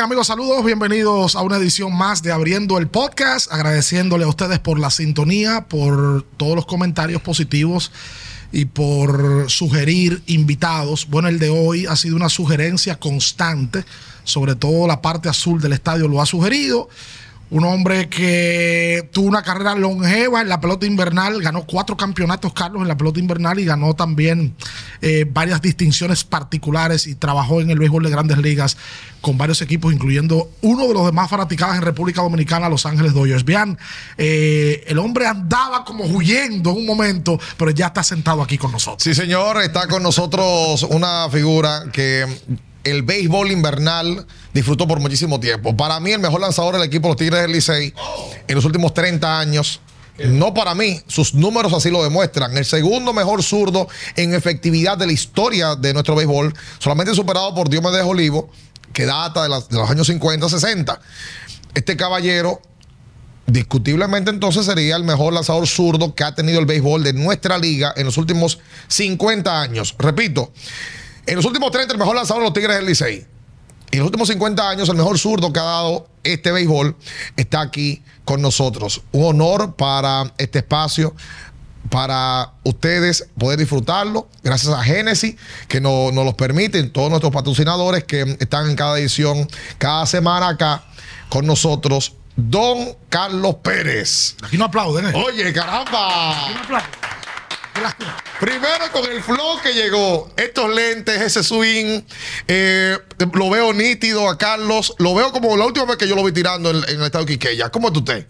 Amigos, saludos, bienvenidos a una edición más de Abriendo el Podcast, agradeciéndole a ustedes por la sintonía, por todos los comentarios positivos y por sugerir invitados. Bueno, el de hoy ha sido una sugerencia constante, sobre todo la parte azul del estadio lo ha sugerido. Un hombre que tuvo una carrera longeva en la pelota invernal, ganó cuatro campeonatos, Carlos, en la pelota invernal y ganó también eh, varias distinciones particulares y trabajó en el béisbol de grandes ligas con varios equipos, incluyendo uno de los demás fanaticados en República Dominicana, Los Ángeles Dodgers. Vean, eh, el hombre andaba como huyendo en un momento, pero ya está sentado aquí con nosotros. Sí, señor, está con nosotros una figura que el béisbol invernal disfrutó por muchísimo tiempo. Para mí, el mejor lanzador del equipo de los Tigres del Licey en los últimos 30 años. No para mí, sus números así lo demuestran. El segundo mejor zurdo en efectividad de la historia de nuestro béisbol, solamente superado por Diomedes Olivo, que data de, de los años 50, 60. Este caballero discutiblemente entonces sería el mejor lanzador zurdo que ha tenido el béisbol de nuestra liga en los últimos 50 años. Repito, en los últimos 30 el mejor lanzador de los Tigres del Licey. Y en los últimos 50 años el mejor zurdo que ha dado este béisbol está aquí con nosotros. Un honor para este espacio para ustedes poder disfrutarlo, gracias a Génesis, que nos no los permiten, todos nuestros patrocinadores que están en cada edición, cada semana acá con nosotros, Don Carlos Pérez. Aquí no aplauden, ¿eh? Oye, caramba. Aquí no aplauden. Primero con el flow que llegó, estos lentes, ese swing, eh, lo veo nítido a Carlos, lo veo como la última vez que yo lo vi tirando en, el estado de Quiqueya. ¿Cómo es usted?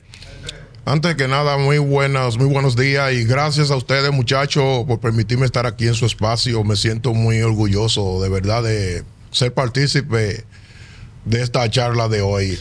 Antes que nada, muy buenos, muy buenos días y gracias a ustedes, muchachos, por permitirme estar aquí en su espacio. Me siento muy orgulloso, de verdad, de ser partícipe de esta charla de hoy.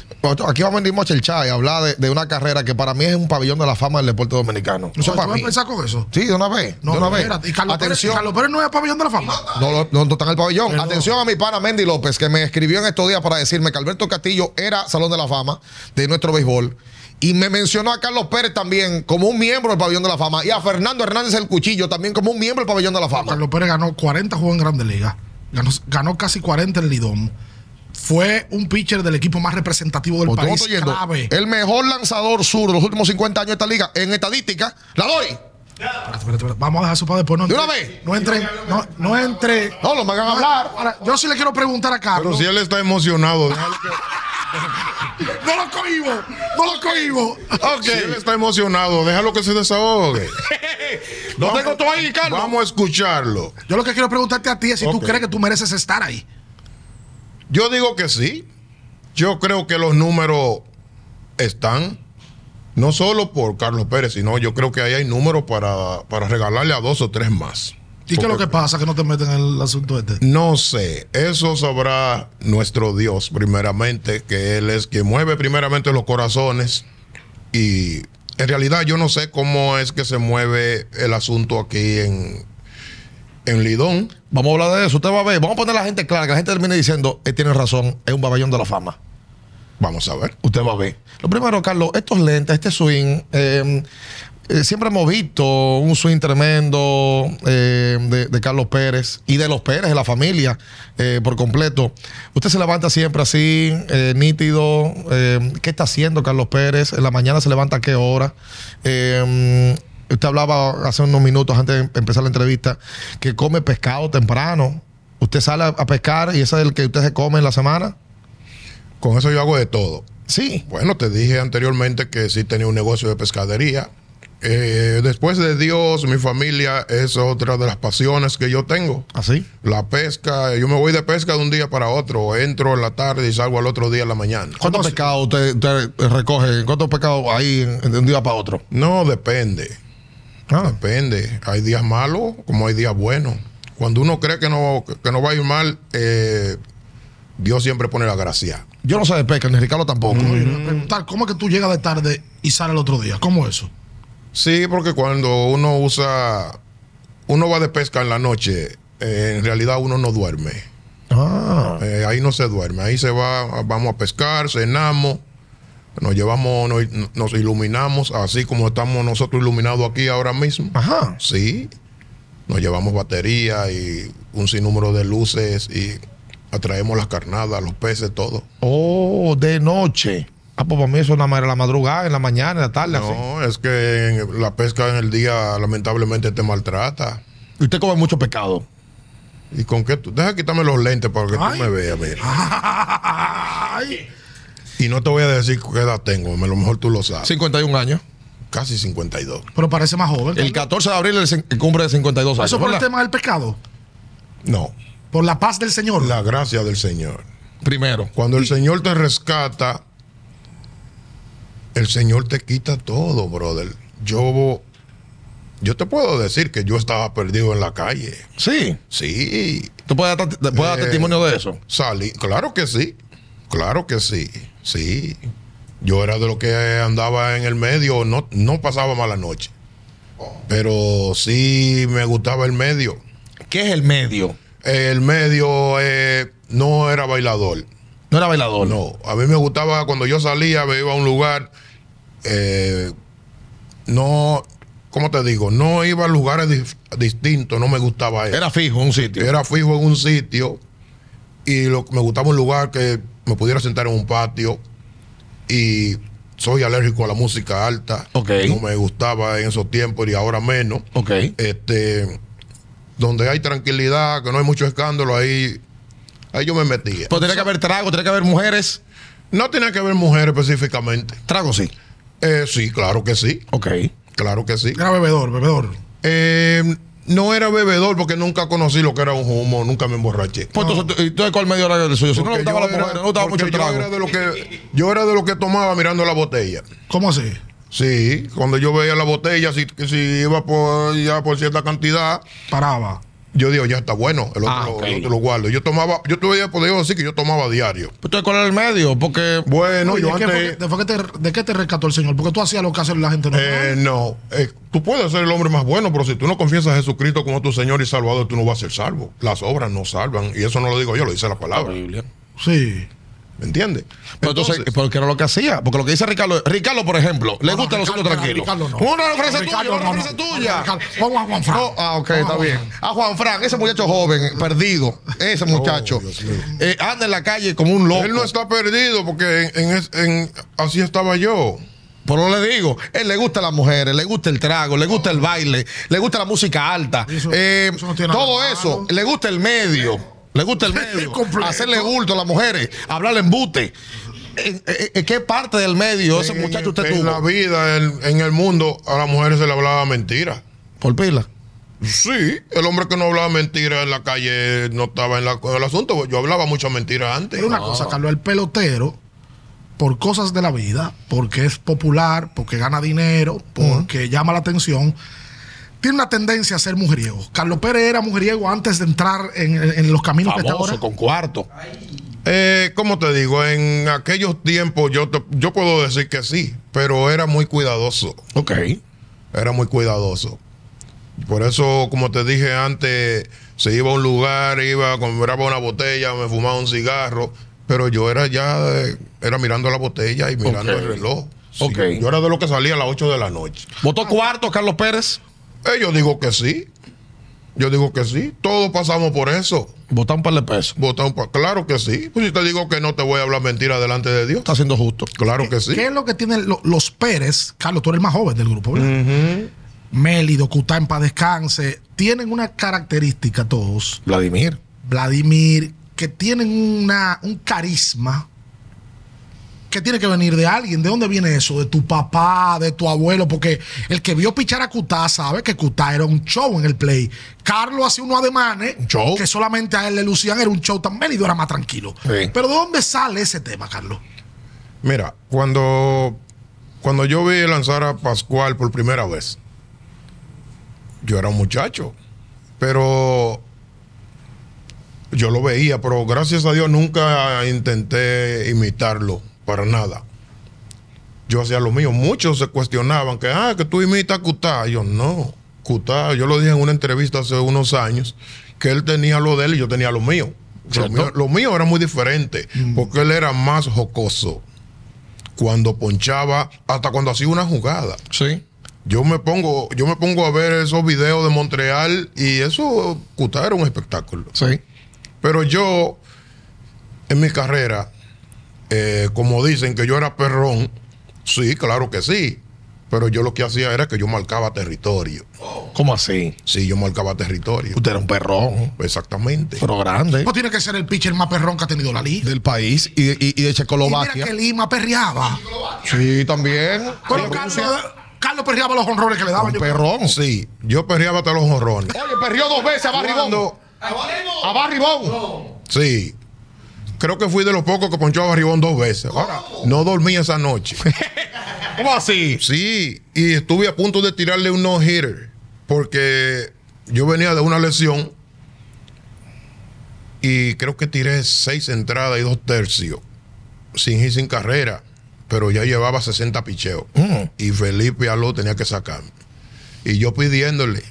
Aquí vamos a venir a chelchar y hablar de, de, una carrera que para mí es un pabellón de la fama del deporte dominicano. ¿Eso para mí. pensar con eso? Sí, de una vez. No, de una vez. Espérate. ¿Y Carlos, Atención. Pérez, Carlos Pérez no es pabellón de la fama? No, no, no, no está en el pabellón. Pero Atención a mi pana Mendy López, que me escribió en estos días para decirme que Alberto Castillo era Salón de la Fama de nuestro béisbol. Y me mencionó a Carlos Pérez también como un miembro del Pabellón de la Fama. Y a Fernando Hernández el Cuchillo también como un miembro del Pabellón de la Fama. Carlos Pérez ganó 40 juegos en Grandes Ligas. Ganó, ganó casi 40 en Lidón fue un pitcher del equipo más representativo del país. Clave. El mejor lanzador sur de los últimos 50 años de esta liga en estadística. La doy. Espérate, espérate, espérate. Vamos a dejar su padre después. No ¿De una vez? No entre. No, no entre. No, lo me hagan hablar. Ahora, yo sí le quiero preguntar a Carlos. Pero si él está emocionado, déjalo que. no lo cohibo, no lo cohibo. Okay. Si él está emocionado, déjalo que se desahogue. no tengo todo ahí, Carlos. Vamos a escucharlo. Yo lo que quiero preguntarte a ti es si okay. tú crees que tú mereces estar ahí. Yo digo que sí. Yo creo que los números están. No solo por Carlos Pérez, sino yo creo que ahí hay números para, para regalarle a dos o tres más. ¿Y qué es lo que pasa que no te meten en el asunto este? No sé. Eso sabrá nuestro Dios, primeramente, que Él es quien mueve primeramente los corazones. Y en realidad yo no sé cómo es que se mueve el asunto aquí en, en Lidón. Vamos a hablar de eso. Usted va a ver. Vamos a poner a la gente clara, que la gente termine diciendo, él tiene razón, es un pabellón de la fama. Vamos a ver. Usted va a ver. Lo primero, Carlos, estos lentes, este swing, eh, eh, siempre hemos visto un swing tremendo eh, de, Carlos Pérez y de los Pérez, de la familia, por completo. Usted se levanta siempre así, nítido. ¿Qué está haciendo Carlos Pérez? En la mañana se levanta a qué hora? Usted hablaba hace unos minutos antes de empezar la entrevista que come pescado temprano. ¿Usted sale a pescar y ese es el que usted se come en la semana? Con eso yo hago de todo. Sí. Bueno, te dije anteriormente que sí tenía un negocio de pescadería. Eh, después de Dios, mi familia es otra de las pasiones que yo tengo. ¿Así? La pesca. Yo me voy de pesca de un día para otro. Entro en la tarde y salgo al otro día en la mañana. ¿Cuántos pescados usted, usted, recoge? ¿Cuántos pescados hay de un día para otro? No, depende. Ah. Depende. Hay días malos como hay días buenos. Cuando uno cree que no, que no va a ir mal, eh, Dios siempre pone la gracia. Yo no sé de pesca, ni Ricardo tampoco. Mm. ¿Cómo es que tú llegas de tarde y sales el otro día? ¿Cómo eso? Sí, porque cuando uno usa, uno va de pesca en la noche, eh, en realidad uno no duerme. Ah. Eh, ahí no se duerme, ahí se va, vamos a pescar, cenamos, nos llevamos, nos, nos, iluminamos, así como estamos nosotros iluminados aquí ahora mismo. Ajá. Sí. Nos llevamos batería y un sinnúmero de luces y Atraemos las carnadas, los peces, todo. Oh, de noche. Ah, pues para mí eso nada más era la madrugada, en la mañana, en la tarde, así. No, es que en- la pesca en el día lamentablemente te maltrata. Y usted come mucho pescado. ¿Y con qué tú? Deja quitarme los lentes para que Ay. tú me veas, mira. Ay, Y no te voy a decir qué edad tengo, a lo mejor tú lo sabes. 51 años. Casi 52. pero parece más joven. El 14 de abril el cumple de 52 años. Eso por el tema del pecado. No, Por la paz del Señor. la gracia del Señor. Primero. Cuando el Señor te rescata, el Señor te quita todo, brother. Yo, yo te puedo decir que yo estaba perdido en la calle. Sí. Sí, ¿Tú puedes dar, puedes dar Eh, testimonio de eso? salí. Claro que sí. Claro que sí. Sí. Yo era de lo que andaba en el medio, no, no pasaba mala noche. Pero sí me gustaba el medio. ¿Qué es el medio? El medio eh, no era bailador. No era bailador. No, a mí me gustaba cuando yo salía, me iba a un lugar, eh, no, ¿cómo te digo? No iba a lugares dif- distintos, no me gustaba eso. Era fijo en un sitio. Era fijo en un sitio y lo, me gustaba un lugar que me pudiera sentar en un patio y soy alérgico a la música alta. Ok. No me gustaba en esos tiempos y ahora menos. Ok. Este, donde hay tranquilidad, que no hay mucho escándalo, ahí, ahí yo me metía. Pues tenía que haber trago, tenía que haber mujeres. No tenía que ver mujeres específicamente. Trago sí. Eh, sí, claro que sí. Ok. Claro que sí. Era bebedor, bebedor. Eh, no era bebedor porque nunca conocí lo que era un humo, nunca me emborraché. Pues entonces, ¿y entonces cuál medio era el suyo? Si no le Porque gustaba yo la era- mujer, no gustaba mucho el yo trago. era de lo que yo era de lo que tomaba mirando la botella. ¿Cómo así? Sí, cuando yo veía la botella, si, si iba por ya por cierta cantidad, Paraba. Yo digo, ya está bueno, el otro, Ah, lo, el otro lo guardo. Yo tomaba, yo todavía podía decir que yo tomaba diario. Entonces, ¿cuál era el medio? Porque Bueno, Oye, yo ¿de, qué fue, antes. que- de fue que te, ¿De qué te rescató el Señor? Porque tú hacías lo que hace la gente no. Eh, no, eh, tú puedes ser el hombre más bueno, pero si tú no confiesas a Jesucristo como tu Señor y Salvador, tú no vas a ser salvo. Las obras no salvan. Y eso no lo digo yo, lo dice la palabra. sí. ¿Me entiendes? Pero entonces, porque era lo que hacía. Porque lo que dice Ricardo, Ricardo, por ejemplo, le No, gustan no, los Ricardo, tranquilos. Ricardo no. Una frase Ricardo tuya, una frase tuya. Ricardo, Vamos a Juan Fran. Oh, ah, ok, está bien. A Juan Fran, ese muchacho joven, perdido, ese muchacho, mío. eh, anda en la calle como un loco. Él no está perdido porque en, en es- en- así estaba yo. Pero le digo, él le gusta las mujeres, le gusta el trago, le gusta el baile, le gusta la música alta, Eso- eh, eso no todo eso, le gusta el medio, le gusta el medio, hacerle bulto a las mujeres, hablarle embute. ¿En, en- en qué parte del medio ese En- muchacho usted en la tuvo? vida, en, en el mundo, a las mujeres se le hablaba mentira. Por pila. Sí, el hombre que no hablaba mentira en la calle no estaba en, la- en el asunto. Yo hablaba muchas mentiras antes. Pero una cosa, Carlos, el pelotero, por cosas de la vida, porque es popular, porque gana dinero, porque llama la atención, tiene una tendencia a ser mujeriego. Carlos Pérez era mujeriego antes de entrar en, en los caminos que está Famoso, ahora. con cuarto. Eh, ¿Cómo te digo? En aquellos tiempos yo, te- yo puedo decir que sí, pero era muy cuidadoso. Ok. Era muy cuidadoso. Por eso, como te dije antes, se iba a un lugar, iba, compraba una botella, me fumaba un cigarro, pero yo era ya, eh, era mirando la botella y mirando el reloj. Sí, Ok. Yo era de lo que salía a las 8 de la noche. ¿Votó cuarto Carlos Pérez? Eh, yo digo que sí. Yo digo que sí. Todos pasamos por eso. Votó un par de pesos. Votar un Claro que sí. Pues si te digo que no te voy a hablar mentira delante de Dios. Está siendo justo. Claro que sí. ¿Qué es lo que tienen lo- los Pérez? Carlos, tú eres el más joven del grupo, ¿verdad? Mélido, Cutá en paz descanse. Tienen una característica todos, Vladimir. Vladimir, que tienen una, un carisma que tiene que venir de alguien. ¿De dónde viene eso? De tu papá, de tu abuelo, porque el que vio pichar a Cutá sabe que Cutá era un show en el play. Carlos hacía unos ademanes Un show. que solamente a él le lucían, era un show tan Mélido era más tranquilo. Sí. Pero ¿de dónde sale ese tema, Carlos? Mira, cuando, cuando yo vi lanzar a Pascual por primera vez, yo era un muchacho, pero yo lo veía, pero gracias a Dios nunca intenté imitarlo para nada. Yo hacía lo mío. Muchos se cuestionaban que, ah, que tú imitas a Cutá. Yo, no. Cutá, yo lo dije en una entrevista hace unos años, que él tenía lo de él y yo tenía lo mío. Lo mío, lo mío era muy diferente, porque él era más jocoso. Cuando ponchaba, hasta cuando hacía una jugada. Sí. Yo me pongo, yo me pongo a ver esos videos de Montreal y eso, Cutá era un espectáculo. Sí. Pero yo en mi carrera, eh, como dicen que yo era perrón, sí, claro que sí. Pero yo lo que hacía era que yo marcaba territorio. ¿Cómo así? Sí, yo marcaba territorio. Usted era un perrón, Exactamente. pero grande, No tiene que ser el pitcher más perrón que ha tenido la liga. del país y, y- y de Y mira Checoslovaquia. que Lima perreaba. Sí, también. Pero Carlos, Carlos perreaba los honrones que le daban. un Yo- perrón. Sí, yo perreaba hasta los honrones. Oye, perrió dos veces a Barribón. Cuando- A Barribón. Sí. Creo que fui de los pocos que ponchó a Barribón dos veces. Ahora, no dormí esa noche. ¿Cómo así? Sí, y estuve a punto de tirarle un no-hitter. Porque yo venía de una lesión. Y creo que tiré seis entradas y dos tercios. Sin hit, sin carrera. Pero ya llevaba 60 picheos. Mm. Y Felipe Aló tenía que sacarme. Y yo pidiéndole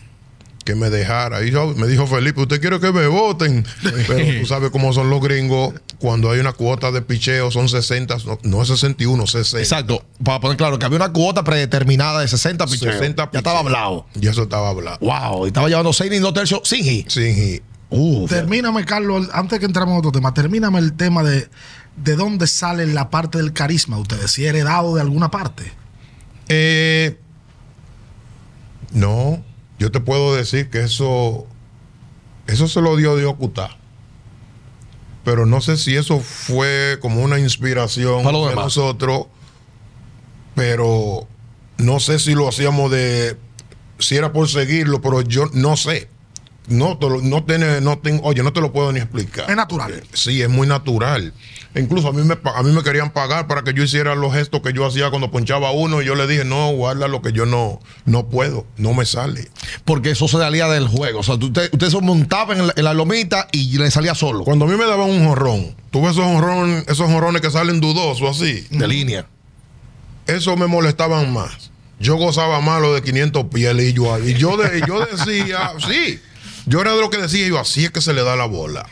que me dejara. Y yo- me dijo Felipe, ¿usted quiere que me voten? Pero tú sabes cómo son los gringos. Cuando hay una cuota de picheo son 60, no, no es 61, 60. Exacto. Para poner claro que había una cuota predeterminada de 60 picheos. 60 Ya estaba hablado. Y eso estaba hablado. Wow. Y estaba llevando 6 y 2 tercios sin hit. Sin hit. Uh, Termíname, Carlos, antes que entremos en otro tema, termíname el tema de de dónde sale la parte del carisma de ustedes, si heredado de alguna parte. Eh, no, yo te puedo decir que eso, eso se lo dio Dios Cutá. Pero no sé si eso fue como una inspiración Para de nosotros, pero no sé si lo hacíamos de, si era por seguirlo, pero yo no sé. No, te lo- no tiene, no ten- oye, no te lo puedo ni explicar. Es natural. Sí, es muy natural. Incluso a mí, me, a mí me querían pagar para que yo hiciera los gestos que yo hacía cuando ponchaba uno y yo le dije, no, guarda lo que yo no, no puedo, no me sale. porque eso se salía del juego. O sea, usted, usted se montaba en la, en la lomita y le salía solo. Cuando a mí me daban un jorrón, tuve esos jorrones, esos jorrones que salen dudosos así, De línea. eso me molestaban más. Yo gozaba más lo de 500 pies y yo, y yo, de- yo decía, sí, yo era de lo que decía, yo así es que se le da la bola.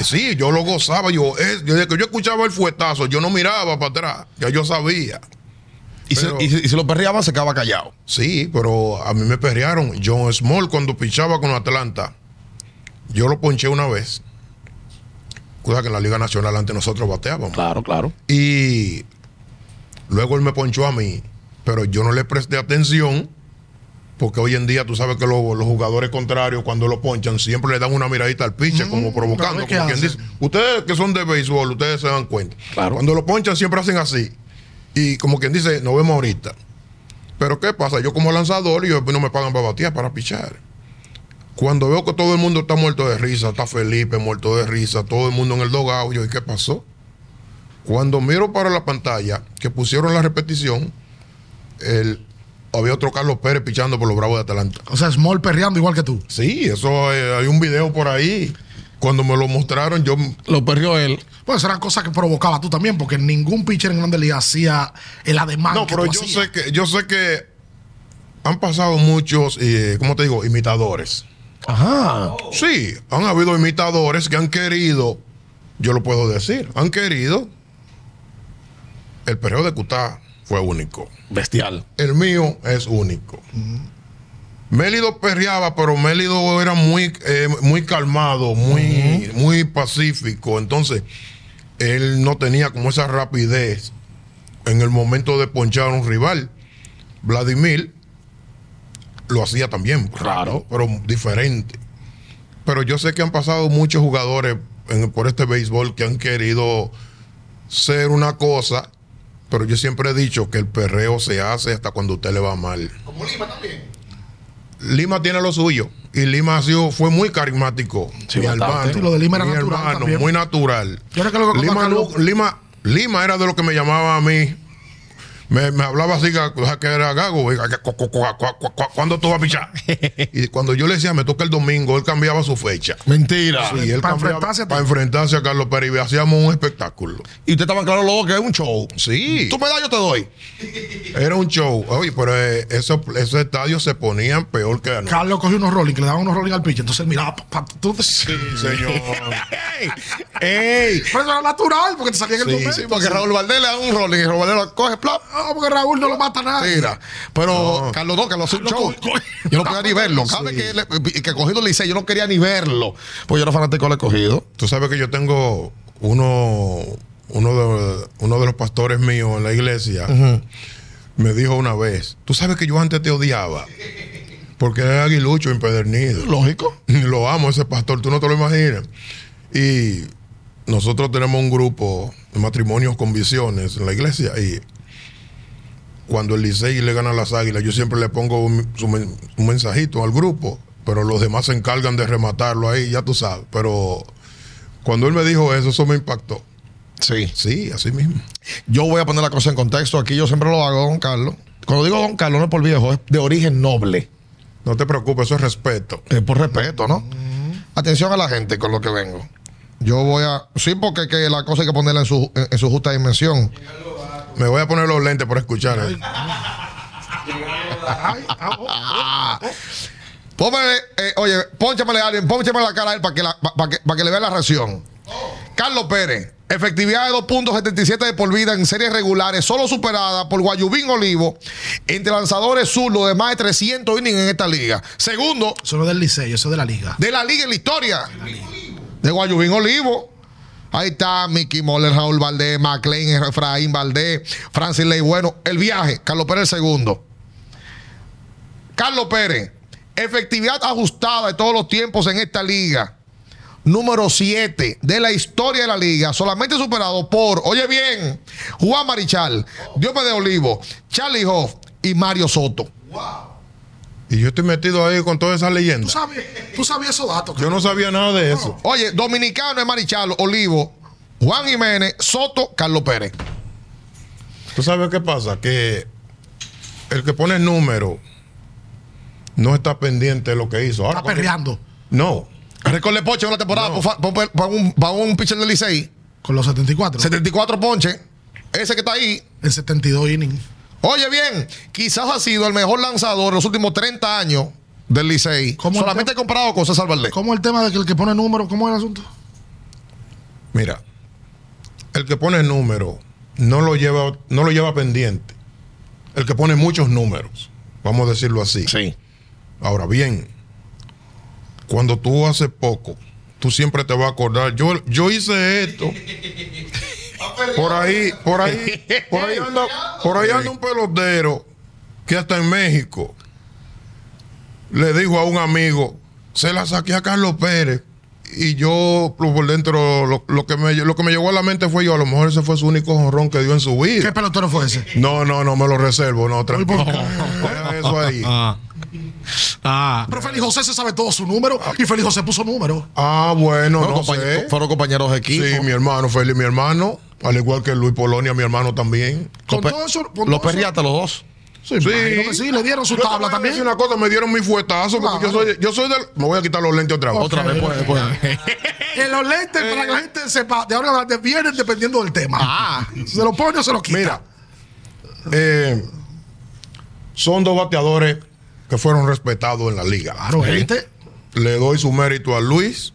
Sí, yo lo gozaba, yo, es, desde que yo escuchaba el fuetazo, yo no miraba para atrás, ya yo sabía. Y, Pero- se, y, se- y se lo perreaban, se quedaba callado. Sí, pero a mí me perrearon. John Small cuando pichaba con Atlanta, yo lo ponché una vez. Cosa que en la Liga Nacional antes nosotros bateábamos. Claro, claro. Y luego él me ponchó a mí, pero yo no le presté atención. Porque hoy en día tú sabes que lo- los jugadores contrarios cuando lo ponchan siempre le dan una miradita al pitcher como provocando. pero ¿qué Como quien dice, ustedes que son de béisbol, ustedes se dan cuenta. Claro. Cuando lo ponchan siempre hacen así. Y como quien dice, nos vemos ahorita. Pero ¿qué pasa? Yo como lanzador y yo no me pagan para batear, para pichar. Cuando veo que todo el mundo está muerto de risa, está Felipe muerto de risa, todo el mundo en el dogado, yo, ¿y qué pasó? Cuando miro para la pantalla, que pusieron la repetición, el, había otro Carlos Pérez pichando por los Bravos de Atlanta. O sea, Small perreando igual que tú. Sí, eso eh, hay un video por ahí. Cuando me lo mostraron, yo Lo perrió él. Pues eran cosas que provocaba tú también, porque ningún pitcher en Grande Liga hacía el ademán. No, que pero tú yo hacías. sé que yo sé que han pasado muchos, eh, ¿cómo te digo? Imitadores. Ajá. Sí, han habido imitadores que han querido, yo lo puedo decir, han querido. El perreo de Cutá fue único. Bestial. El mío es único. Mélido perreaba, pero Mélido era muy, eh, muy calmado, muy, muy pacífico. Entonces, él no tenía como esa rapidez en el momento de ponchar a un rival. Vladimir lo hacía también, Claro. pero diferente. Pero yo sé que han pasado muchos jugadores en- por este béisbol que han querido ser una cosa, pero yo siempre he dicho que el perreo se hace hasta cuando a usted le va mal. Como Lima también. Lima tiene lo suyo y Lima ha sido, fue muy carismático. Sí, mi hermano, lo de Lima era mi natural hermano, también. muy natural. Yo creo que lo que Lima, contaba no- Carlos- Lima, Lima era de lo que me llamaba a mí. Me, me hablaba así que, era gago. ¿Cuándo tú vas a pichar? y cuando yo le decía, me toca el domingo, él cambiaba su fecha. Mentira. Él Para enfrentarse a enfrentarse Carlos Pérez y hacíamos un espectáculo. Y usted estaban claros los dos que es un show. Sí. Tú me das, yo te doy. Era un show. Oye, pero eh, esos, esos estadios se ponían peor que anoche. Carlos cogió unos rolling, que le daban unos rolling al pitcher. Entonces miraba. pa- pa- tú te- señor. ¡Ey! ¡Ey! Pero eso era natural, porque te salía en el Sí, momento. Sí, porque Raúl Valdés le da un rolling y Raúl Valdés lo coge, plop. No, porque Raúl no lo mata a nadie. Tira. Pero Carlos no, Carlos hace un show. Yo no podía ni verlo. Cada vez que, le- que cogido le hice, yo no quería ni verlo. Pues yo era fanático del cogido. Tú sabes que yo tengo uno, uno, de, uno de los pastores míos en la iglesia me dijo una vez, tú sabes que yo antes te odiaba. Porque era aguilucho empedernido. Lógico. Lo amo ese pastor, tú no te lo imaginas. Y nosotros tenemos un grupo de matrimonios con visiones en la iglesia y cuando el Licey le gana a las águilas, yo siempre le pongo un, mensajito al grupo, pero los demás se encargan de rematarlo ahí, ya tú sabes. Pero cuando él me dijo eso, eso me impactó. Sí. Sí, así mismo. Yo voy a poner la cosa en contexto. Aquí yo siempre lo hago, don Carlos. Cuando digo don Carlos, no es por viejo, es de origen noble. No te preocupes, eso es respeto. Es por respeto, ¿no? Atención a la gente con lo que vengo. Yo voy a. Sí, porque que la cosa hay que ponerla en su, en, en su justa dimensión. Me voy a poner los lentes por escuchar. eh. Póngale, eh, oye, pónchamele a alguien, pónchamele la cara a él para que, la- pa- pa que, pa' que le vea la reacción. Carlos Pérez, efectividad de 2.77 de por vida en series regulares, solo superada por Guayubín Olivo, entre lanzadores zurdos de más de 300 innings en esta liga. Segundo, es del liceo, eso es de la liga. de la liga en la historia. De Guayubín Olivo. Ahí está Mickey Moller, Raúl Valdés, McLean, Efraín Valdés, Francis Ley Bueno. El viaje, Carlos Pérez el segundo. Carlos Pérez, efectividad ajustada de todos los tiempos en esta liga. Número 7 de la historia de la liga, solamente superado por, oye bien, Juan Marichal, Diomedes Olivo, Charlie Hoff y Mario Soto. Y yo estoy metido ahí con todas esas ¿Tú leyendas. sabes, tú sabías esos datos. Yo no sabía nada de eso. Oye, dominicano es Marichal, Olivo, Juan Jiménez, Soto, Carlos Pérez. ¿Tú sabes qué pasa? Que el que pone el número no está pendiente de lo que hizo. Ahora, Está perreando No. Recordé ponche en la temporada No. para un, pa' un pitcher del Licey. con los 74. 74 ponches. Ese que está ahí. En 72 innings. Oye bien, quizás ha sido el mejor lanzador en los últimos 30 años del Licey. ¿Cómo Solamente el comparado con César Valdés. ¿Cómo el tema de que el que pone número, cómo es el asunto? Mira, el que pone el número no lo lleva, no lo lleva pendiente. El que pone muchos números, vamos a decirlo así. Sí. Ahora bien, cuando tú haces poco, tú siempre te vas a acordar. Yo, yo hice esto. Por ahí, por ahí, por ahí anda, por ahí anda un pelotero que hasta en México le dijo a un amigo, se la saqué a Carlos Pérez. Y yo por dentro lo, lo que me, lo que me llegó a la mente fue yo, a lo mejor ese fue su único jonrón que dio en su ¿Qué vida. pelotero fue ese? No, no, no me lo reservo, no, tranquilo. ¿por qué? Eso ahí. Ah. Pero Félix José se sabe todo su número y Félix José puso número. Ah, bueno, Fueron, no compañ- sé. fueron compañeros de equipo. Sí, mi hermano, Félix, mi hermano. Al igual que Luis Polonia, mi hermano también. Con Los, todo eso, con los todo eso- perriatas los dos. Sí, Sí. sí, le dieron su Yo tabla también. una cosa, me dieron mi fuetazo porque yo soy, yo soy del. Me voy a quitar los lentes otra vez. Otra vez, pues, pues. En los lentes, para que la gente sepa, de ahora en adelante vienen dependiendo del tema. Ah. Se lo pone o se lo quita. Mira, eh, son dos bateadores que fueron respetados en la liga. Claro, élite. Le doy su mérito a Luis,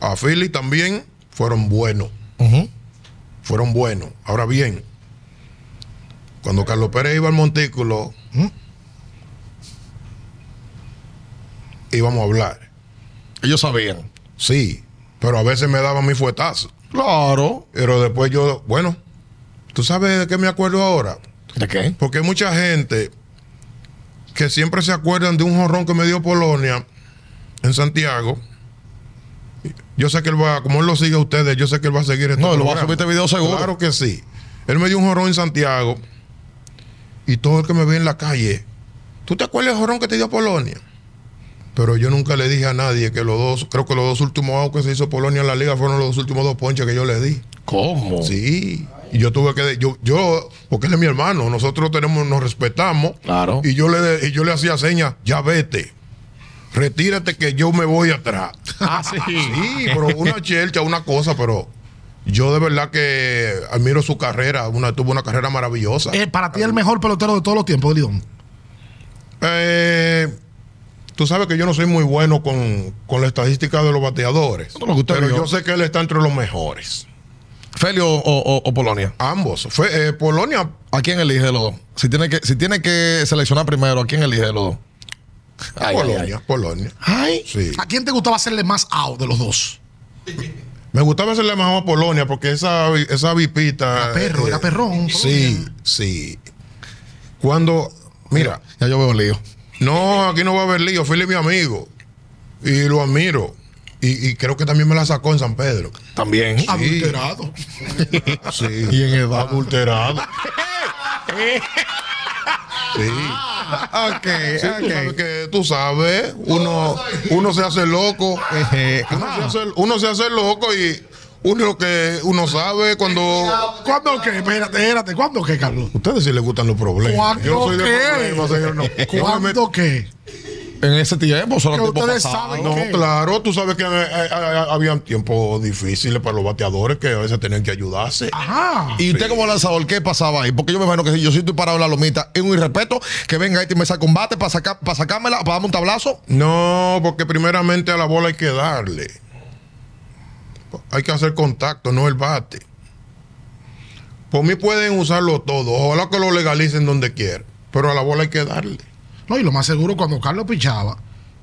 a Philly también. Fueron buenos. Fueron buenos. Ahora bien, cuando Carlos Pérez iba al montículo, íbamos a hablar. Ellos sabían. Sí, pero a veces me daban mi fuetazo. Claro. Pero después yo, bueno, ¿tú sabes de qué me acuerdo ahora? ¿De qué? Porque mucha gente que siempre se acuerdan de un jorrón que me dio Polonia en Santiago. Yo sé que él va, como él lo sigue a ustedes, yo sé que él va a seguir este No, él va a subir este video seguro. Claro que sí. Él me dio un jorrón en Santiago y todo el que me ve en la calle, ¿tú te acuerdas del jorrón que te dio Polonia? Pero yo nunca le dije a nadie que los dos, creo que los dos últimos outs que se hizo Polonia en la liga fueron los dos últimos dos ponches que yo le di. ¿Cómo? Sí. Y yo tuve que, yo, yo, porque él es mi hermano, nosotros tenemos, nos respetamos. Claro. Y yo le, y yo le hacía señas, ya vete. Retírate que yo me voy atrás. Ah, sí. Sí, pero una chelcha, una cosa, pero yo de verdad que admiro su carrera. Una, tuvo una carrera maravillosa. Eh, para ti el mejor pelotero de todos los tiempos, Lidón. Eh, tú sabes que yo no soy muy bueno con, con la estadística de los bateadores. Pero yo sé que él está entre los mejores. ¿Felio o, o- o Polonia? Ambos. Fue, eh, Polonia ¿A quién elige de los dos? Si tiene que, si tiene que seleccionar primero, ¿a quién elige de los dos? Ay, ay, Polonia, Polonia. ay. Ay. Sí. ¿A quién te gustaba hacerle más out de los dos? Me gustaba hacerle más a Polonia porque esa, esa vipita. Era perro, era perrón, Sí, Polonia. sí. Cuando. Mira, Ya yo veo lío. no, aquí no va a haber lío. Philly es mi amigo. Y lo admiro. Y, y creo que también me la sacó en San Pedro. También. Adulterado. Sí. Y en edad. Adulterado. Sí. Ok, Sí, tú sabes que tú sabes, uno, uno se hace loco. Uno se hace, uno se hace loco y uno lo que uno sabe cuando. ¿Cuándo qué? Espérate, espérate. ¿Cuándo qué, Carlos? Ustedes sí les gustan los problemas. ¿Cuándo Yo no soy de qué? problemas, señor. No, ¿Cuándo qué? En ese tiempo, solo Que tiempo ustedes pasado. saben No, ¿Qué? claro, tú sabes que eh, eh, eh, habían tiempos difíciles para los bateadores que a veces tenían que ayudarse. Ajá. Y usted como lanzador, ¿qué pasaba ahí? Porque yo me imagino que si yo estoy parado en la lomita, es un irrespeto que venga este y me saque un bate para sacar, para sacármela, para darme un tablazo. No, porque primeramente a la bola hay que darle. Hay que hacer contacto, no el bate. Por mí pueden usarlo todo. Ojalá que lo legalicen donde quieran. Pero a la bola hay que darle. No, y lo más seguro, cuando Carlos pichaba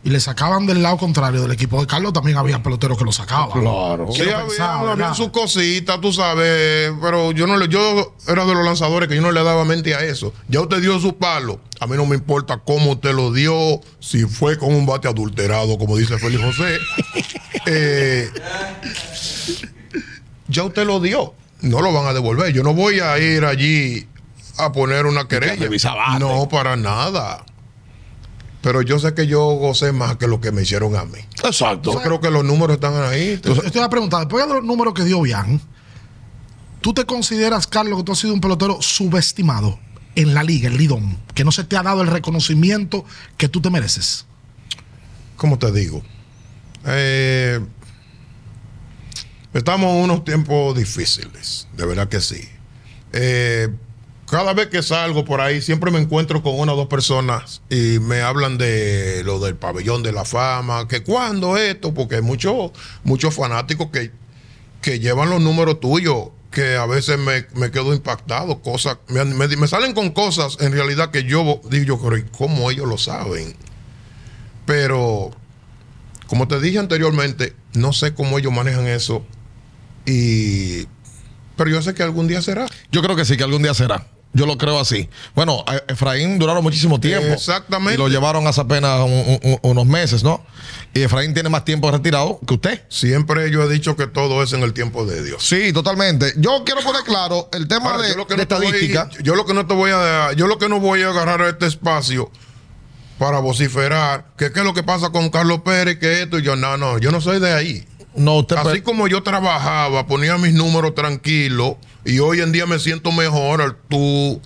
y le sacaban del lado contrario del equipo de Carlos, también había peloteros que lo sacaban. Claro. Sí, había, sus cositas, tú sabes, pero yo no le, yo era de los lanzadores que yo no le daba mente a eso. Ya usted dio su palo, a mí no me importa cómo usted lo dio, si fue con un bate adulterado, como dice Félix José. Eh, ya usted lo dio, no lo van a devolver. Yo no voy a ir allí a poner una querella. No, para nada. Pero yo sé que yo gocé más que lo que me hicieron a mí. Exacto. Yo creo que los números están ahí. Yo te voy a preguntar, después de los números que dio Bian, ¿tú te consideras, Carlos, que tú has sido un pelotero subestimado en la liga, el Lidón? Que no se te ha dado el reconocimiento que tú te mereces. ¿cómo te digo? Eh, estamos en unos tiempos difíciles, de verdad que sí. Eh, cada vez que salgo por ahí, siempre me encuentro con una o dos personas y me hablan de lo del pabellón de la fama, que cuando esto, porque hay muchos muchos fanáticos que, que llevan los números tuyos, que a veces me, me quedo impactado, cosas, me, me- salen con cosas en realidad que yo digo, pero ¿y ¿cómo ellos lo saben? Pero, como te dije anteriormente, no sé cómo ellos manejan eso. Y. Pero yo sé que algún día será. Yo creo que sí, que algún día será. Yo lo creo así. Bueno, Efraín duraron muchísimo tiempo. Exactamente. Y lo llevaron hace apenas un- un- unos meses, ¿no? Y Efraín tiene más tiempo retirado que usted. Siempre yo he dicho que todo es en el tiempo de Dios. Sí, totalmente. Yo quiero poner claro el tema Ahora, de, yo lo que de no te voy- estadística. yo lo que no te voy a yo lo que no voy a agarrar este espacio para vociferar que qué es lo que pasa con Carlos Pérez que esto y yo no no yo no soy de ahí no, usted Así como yo trabajaba, ponía mis números tranquilos y hoy en día me siento mejor al tú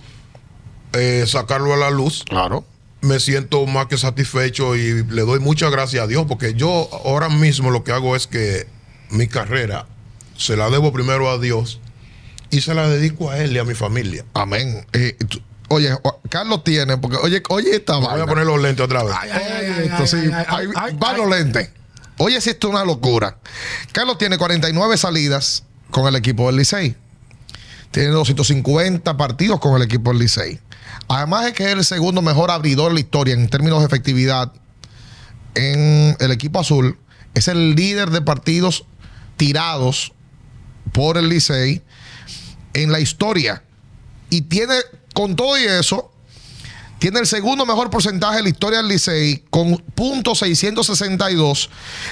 eh, sacarlo a la luz. Claro. Me siento más que satisfecho y le doy muchas gracias a Dios porque yo ahora mismo lo que hago es que mi carrera se la debo primero a Dios y se la dedico a Él y a mi familia. Amén. Eh, tú- oye, o- Carlos tiene, porque oye, oye esta Voy vaina. a poner los lentes otra vez. Ay, ay, ay, Oye, ay, esto sí, ay, ay, ahí ay, van ay. Oye, si esto es una locura. Carlos tiene 49 salidas con el equipo del Licey. Tiene 250 partidos con el equipo del Licey. Además de que es el segundo mejor abridor de la historia en términos de efectividad en el equipo azul. Es el líder de partidos tirados por el Licey en la historia. Y tiene, con todo y eso, tiene el segundo mejor porcentaje de la historia del Licey con .662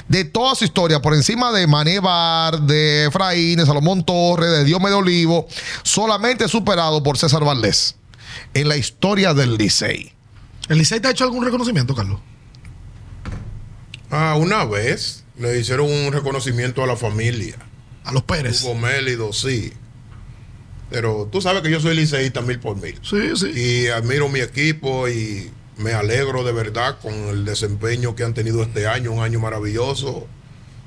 de toda su historia, por encima de Manevar, de Efraín, de Salomón Torres, de Diomedo Olivo, solamente superado por César Valdés en la historia del Licey. ¿El Licey te ha hecho algún reconocimiento, Carlos? Ah, una vez le hicieron un reconocimiento a la familia. A los Pérez. Hugo Mélido, sí. Pero tú sabes que yo soy liceísta mil por mil. Sí, sí. Y admiro mi equipo y me alegro de verdad con el desempeño que han tenido este año, un año maravilloso,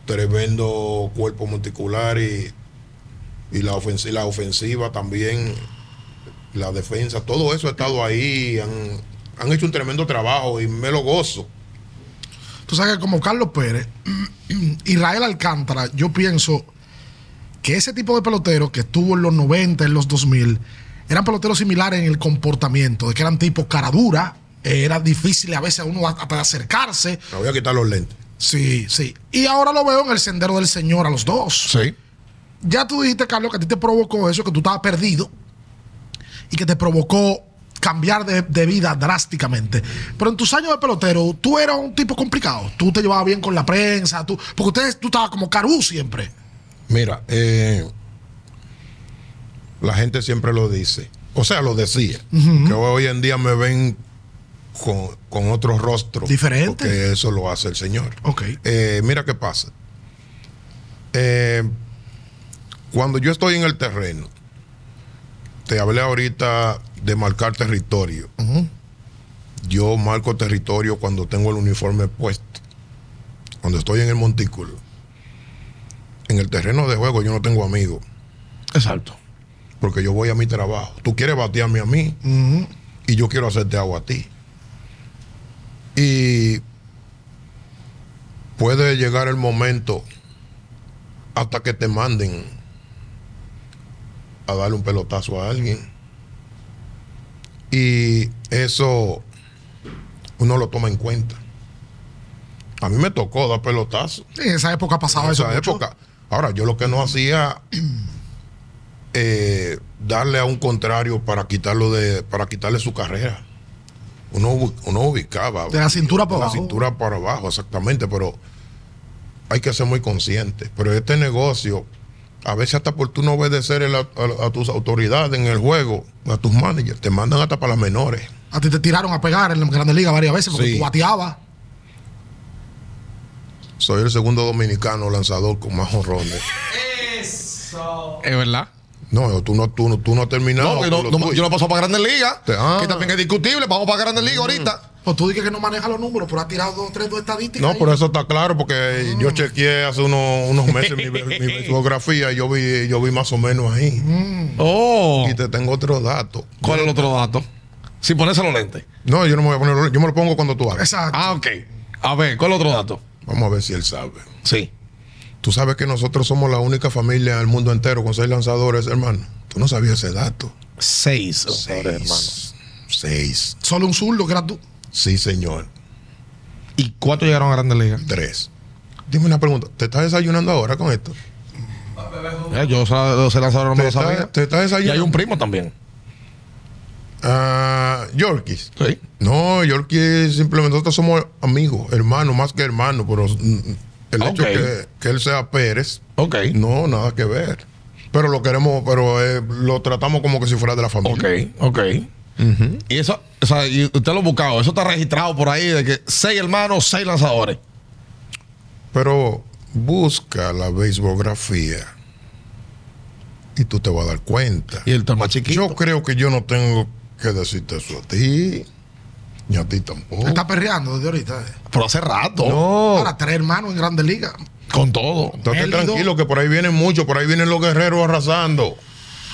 tremendo cuerpo monticular y, y la, ofensiva, la ofensiva también, la defensa, todo eso ha estado ahí, han, han hecho un tremendo trabajo y me lo gozo. Tú sabes que como Carlos Pérez, Israel Alcántara, yo pienso que ese tipo de pelotero que estuvo en los 90, en los 2000, eran peloteros similares en el comportamiento, de que eran tipo cara dura, eh, era difícil a veces a uno hasta acercarse. Me voy a quitar los lentes. Sí, sí. Y ahora lo veo en el sendero del Señor a los dos. Sí. Ya tú dijiste, Carlos, que a ti te provocó eso, que tú estabas perdido y que te provocó cambiar de, de vida drásticamente. Pero en tus años de pelotero, tú eras un tipo complicado. Tú te llevabas bien con la prensa, tú, porque ustedes, tú estabas como carú siempre. Mira, eh, la gente siempre lo dice. O sea, lo decía. Que hoy en día me ven con, con otro rostro. Diferente. Porque eso lo hace el Señor. Ok. Eh, mira qué pasa. Eh, cuando yo estoy en el terreno, te hablé ahorita de marcar territorio. Yo marco territorio cuando tengo el uniforme puesto. Cuando estoy en el montículo. En el terreno de juego yo no tengo amigos. Exacto. Porque yo voy a mi trabajo. Tú quieres batearme a mí y yo quiero hacerte agua a ti. Y puede llegar el momento hasta que te manden a darle un pelotazo a alguien. Y eso uno lo toma en cuenta. A mí me tocó dar pelotazo En esa época pasaba en eso. esa mucho. Ahora, yo lo que no hacía eh, darle a un contrario para quitarlo de, para quitarle su carrera. Uno, uno ubicaba. De la cintura para de abajo. La cintura para abajo, exactamente, pero hay que ser muy consciente. Pero este negocio, a veces hasta por tú no obedecer el- a, a- a tus autoridades en el juego, a tus managers, te mandan hasta para las menores. A ti te tiraron a pegar en la Grande Liga varias veces porque Sí. tú bateabas. Soy el segundo dominicano lanzador con más honrones. Es verdad. No, tú no, tú, no- tú no has terminado. No, no- no- yo no paso para Grandes Ligas, ah. que también es discutible. Vamos para Grandes Ligas ahorita. Pues tú dices que no manejas los números, pero has tirado dos, tres, dos estadísticas. No, ahí. por eso está claro, porque yo chequeé hace unos, unos meses mi, mi biografía y yo vi, yo vi más o menos ahí. Oh. Y te tengo otro dato. ¿Cuál es el otro dato? Sin ponerse los lentes. No, yo no me voy a poner, yo me lo pongo cuando tú hables. Exacto. Ah, ok. A ver, ¿cuál es el otro dato? Vamos a ver si él sabe. Sí. Tú sabes que nosotros somos la única familia en el mundo entero con seis lanzadores, hermano. Tú no sabías ese dato. Seis. Seis. Seis. Solo un zurdo tú. Sí, señor. ¿Y cuántos llegaron a Grandes Ligas? Tres. Dime una pregunta. ¿Te estás desayunando ahora con esto? Eh, yo los lanzadores no me ¿Te lo estás, sabía. te estás Y desayunando? hay un primo también. Ah, Yorkies. Sí. No, Yorkie simplemente nosotros somos amigos, hermanos, más que hermanos, pero mm, el hecho que, que él sea Pérez, Ok. no, nada que ver. Pero lo queremos, pero eh, lo tratamos como que si fuera de la familia. Ok, ok. Y eso, o sea, y usted lo ha buscado, eso está registrado por ahí de que seis hermanos, seis lanzadores. Pero busca la beisbolografía y tú te vas a dar cuenta. Y el está más chiquito. Yo creo que yo no tengo que decirte eso a ti, ni a ti tampoco. Está perreando desde ahorita. eh. Pero hace rato. No, Ahora, tres hermanos en Grandes Ligas. Con todo. Mélido. tranquilo que por ahí vienen muchos, por ahí vienen los guerreros arrasando.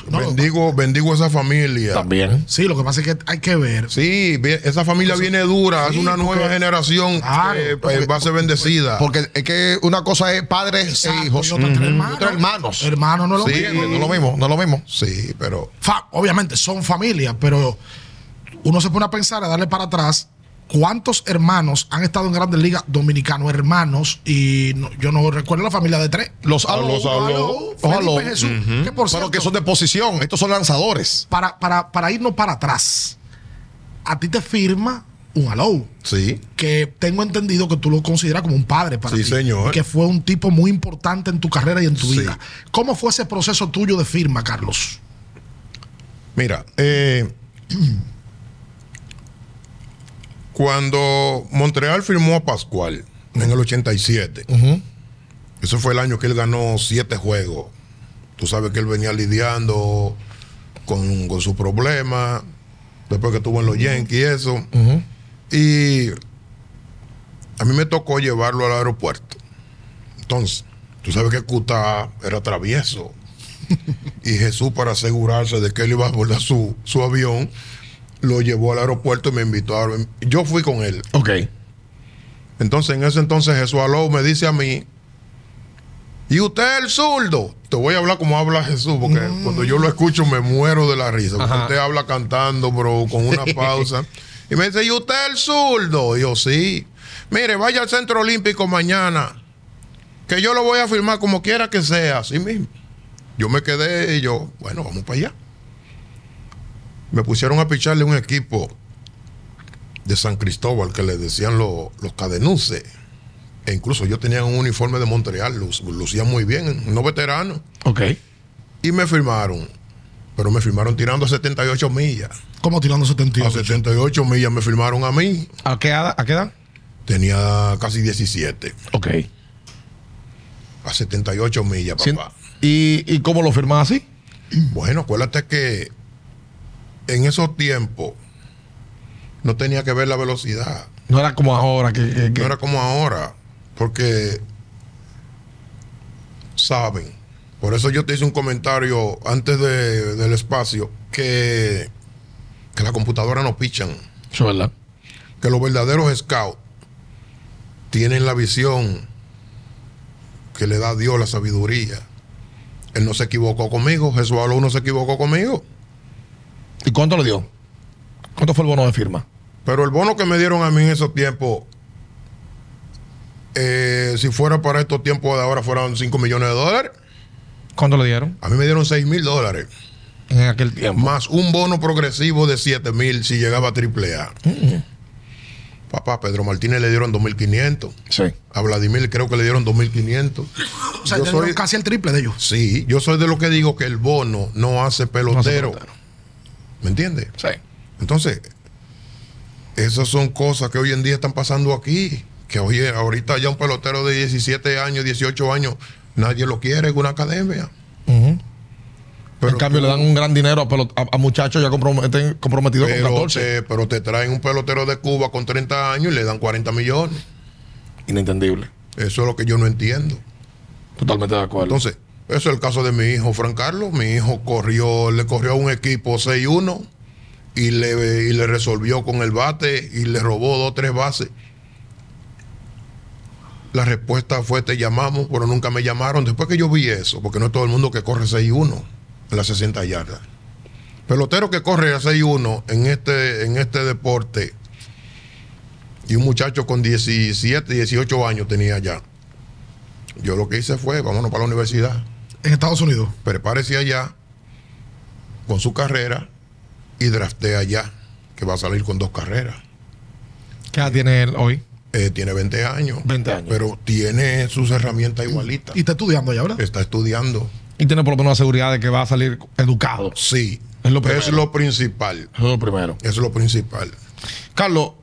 No, bendigo, bendigo esa familia. También. Sí, lo que pasa es que hay que ver. Sí, esa familia viene dura, sí, es una porque- nueva generación Claro, que eh, porque- va a ser bendecida. Porque es que una cosa es padres Exacto, e hijos. y otra tres Ujú. hermanos. Otra hermanos. Hermanos no es lo Sí, mismo. No es lo mismo, no es lo mismo. sí, pero Fa- obviamente son familia, pero uno se pone a pensar, a darle para atrás, ¿cuántos hermanos han estado en Grandes Ligas dominicanos, hermanos? Y no- yo no recuerdo la familia de tres. Los A los- a los- Aló, Jesús, que por Pero cierto, que son de posición. Estos son lanzadores. para, para, para irnos para atrás, a ti te firma un aló. sí. que tengo entendido que tú lo consideras como un padre para Sí, ti. señor. Que fue un tipo muy importante en tu carrera y en tu Sí. vida. ¿Cómo fue ese proceso tuyo de firma, Carlos? Mira, eh, cuando Montreal firmó a Pascual en el 87, ese fue el año que él ganó siete juegos. Tú sabes que él venía lidiando con, con su problema, después que estuvo en los Yankees y eso. Y a mí me tocó llevarlo al aeropuerto. Entonces, tú sabes que Cuta era travieso. y Jesús, para asegurarse de que él iba a abordar su, su avión, lo llevó al aeropuerto y me invitó a... Yo fui con él. Ok. Entonces, en ese entonces, Jesús Aló me dice a mí, ¿y usted es el zurdo? Te voy a hablar como habla Jesús, porque cuando yo lo escucho me muero de la risa. Porque usted habla cantando, pero con una pausa. y me dice, ¿y usted es el zurdo? Y yo, sí. Mire, vaya al Centro Olímpico mañana, que yo lo voy a firmar como quiera que sea, así mismo. Yo me quedé y yo, bueno, vamos para allá. Me pusieron a picharle un equipo de San Cristóbal que le decían lo- los cadenuces. E incluso yo tenía un uniforme de Montreal, lu- lucía muy bien, no veterano. Ok. Y me firmaron, pero me firmaron tirando a 78 millas. ¿Cómo tirando A 78? 78 millas me firmaron a mí. ¿A qué edad? ¿A qué edad? Tenía casi 17. Ok. A 78 millas, papá. ¿Y, ¿Y cómo lo firmas así? Bueno, acuérdate que en esos tiempos no tenía que ver la velocidad. No era como ahora que... que- que- No era como ahora. Porque saben. Por eso yo te hice un comentario antes de- del espacio que, que la computadora no pichan. Eso es verdad. que los verdaderos scouts tienen la visión que le da Dios la sabiduría. Él no se equivocó conmigo, Jesús Aló no se equivocó conmigo. ¿Y cuánto le dio? ¿Cuánto fue el bono de firma? Pero el bono que me dieron a mí en esos tiempos, eh, si fuera para estos tiempos de ahora, fueran 5 millones de dólares. ¿Cuánto le dieron? A mí me dieron 6 mil dólares, En aquel tiempo. más un bono progresivo de 7 mil si llegaba a triple A. Papá, Pedro Martínez le dieron 2.500. Sí. A Vladimir creo que le dieron 2.500. O sea, Yo soy- casi el triple de ellos. Sí, yo soy de lo que digo que el bono no hace pelotero. pelotero. ¿Me entiendes? Sí. Entonces, esas son cosas que hoy en día están pasando aquí. Que oye, ahorita ya un pelotero de 17 años, 18 años, nadie lo quiere en una academia. Pero en cambio, tú- le dan un gran dinero a, pelot- a- a muchachos ya comprometidos con pero 14. te, pero te traen un pelotero de Cuba con 30 años y le dan 40 millones. Inentendible. Eso es lo que yo no entiendo. Totalmente de acuerdo. Entonces, eso es el caso de mi hijo, Fran Carlos. Mi hijo corrió, le corrió a un equipo 6-1 y le, y le resolvió con el bate y le robó dos o tres bases. La respuesta fue te llamamos, pero nunca me llamaron. Después que yo vi eso, porque no es todo el mundo que corre 6-1 en las 60 yardas. Pelotero que corre a 6-1 en este, en este deporte y un muchacho con 17, 18 años tenía ya. Yo lo que hice fue, vámonos para la universidad, En Estados Unidos. prepárese allá con su carrera y drafté allá, que va a salir con dos carreras. ¿Qué edad tiene él hoy? Eh, tiene 20 años. 20 años. Pero tiene sus herramientas igualitas. Y está estudiando allá, ¿verdad? Está estudiando. Y tiene por lo menos la seguridad de que va a salir educado. Sí. Es lo es lo principal. Es lo primero. Es lo principal. Carlos,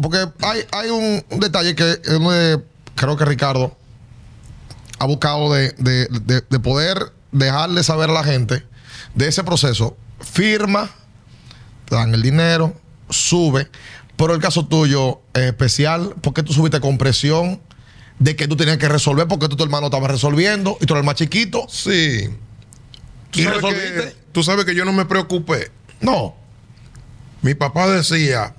porque hay, hay un, un detalle que eh, creo que Ricardo ha buscado de, de- de- de poder dejarle saber a la gente de ese proceso. Firma, te dan el dinero, sube. Pero el caso tuyo es especial porque tú subiste con presión de que tú tenías que resolver porque tú tu hermano estaba resolviendo y tú eres el más chiquito. Sí. ¿Tú ¿Y sabes, resolviste? que, tú sabes que yo no me preocupé. No. Mi papá decía,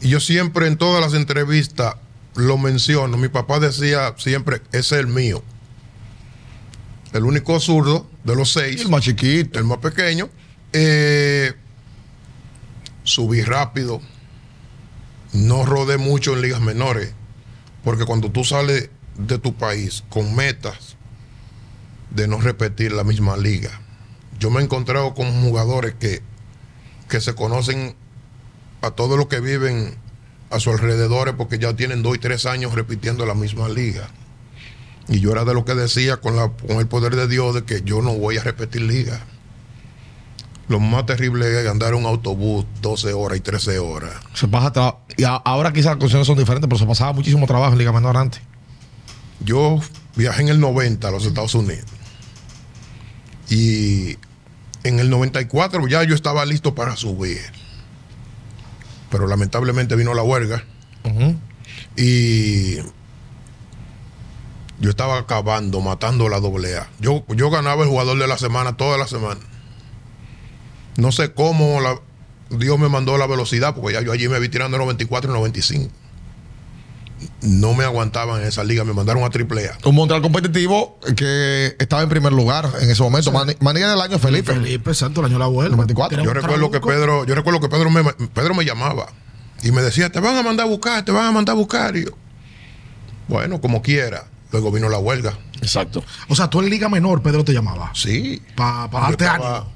y yo siempre en todas las entrevistas lo menciono, mi papá decía siempre, ese es el mío. El único zurdo de los seis, El más chiquito. el más pequeño. Eh, subí rápido. No rodé mucho en ligas menores. Porque cuando tú sales de tu país con metas de no repetir la misma liga, yo me he encontrado con jugadores que, que se conocen a todos los que viven a su alrededor porque ya tienen dos y tres años repitiendo la misma liga. Y yo era de lo que decía con, la, con el poder de Dios de que yo no voy a repetir liga. Lo más terrible es andar en un autobús 12 horas y 13 horas. Se pasa tra- y ahora quizás las condiciones son diferentes, pero se pasaba muchísimo trabajo en Liga Menor antes. Yo viajé en el 90 a los Estados Unidos. Y en el 94 ya yo estaba listo para subir. Pero lamentablemente vino la huelga. Y yo estaba acabando, matando la doble A. Yo, yo ganaba el jugador de la semana toda la semana. No sé cómo la- Dios me mandó la velocidad, porque ya yo allí me vi tirando 94 y 95. No me aguantaban en esa liga, me mandaron a triple A. Un Montreal competitivo que estaba en primer lugar en ese momento. Mani- Manía del año Felipe. Felipe, exacto, el año la abuela. 94. Tiene Yo recuerdo que. Pedro, yo recuerdo que Pedro me, Pedro me llamaba y me decía, te van a mandar a buscar, te van a mandar a buscar. Y yo, Bueno, como quiera. Luego vino la huelga. Exacto. O sea, tú en Liga Menor, Pedro te llamaba. Sí. Para Yo darte estaba- ánimo.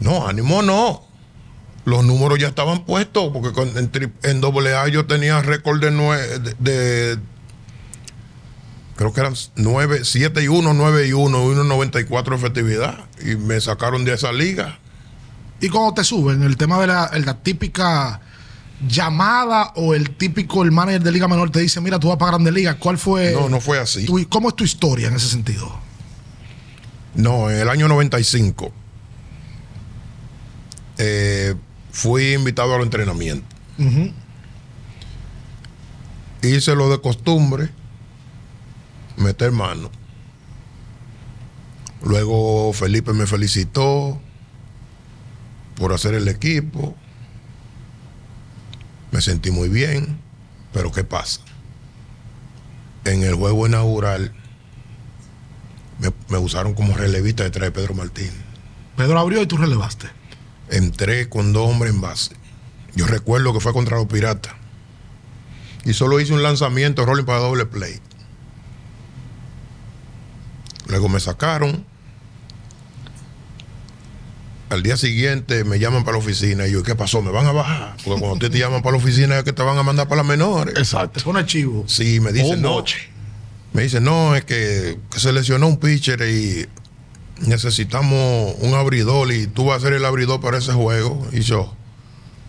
No, ánimo no. Los números ya estaban puestos, porque con- en, tri- en AA yo tenía récord de, nue- de, de- Creo que eran 9, 7 y 1, 9 y 1, 1.94 de efectividad. Y me sacaron de esa liga. Y cuando te suben, el tema de la, el- la típica llamada o el típico, el manager de Liga Menor te dice, mira, tú vas para Grande Liga. ¿Cuál fue? No, no fue así. tu- ¿Cómo es tu historia en ese sentido? No, en el año 95 eh, fui invitado al entrenamiento. Ujú. Hice lo de costumbre, meter mano. Luego Felipe me felicitó por hacer el equipo. Me sentí muy bien, pero ¿qué pasa? En el juego inaugural me, me usaron como relevista detrás de Pedro Martín. Pedro abrió y tú relevaste. Entré con dos hombres en base. Yo recuerdo que fue contra los piratas. Y solo hice un lanzamiento rolling para doble play. Luego me sacaron. Al día siguiente me llaman para la oficina y yo, ¿qué pasó? ¿Me van a bajar? Porque cuando te, te llaman para la oficina es que te van a mandar para las menores. Exacto. Pone chivo. Sí, me dicen, no. boche. Me dicen, no, es que, que se lesionó un pitcher y necesitamos un abridor y tú vas a ser el abridor para ese juego. Y yo,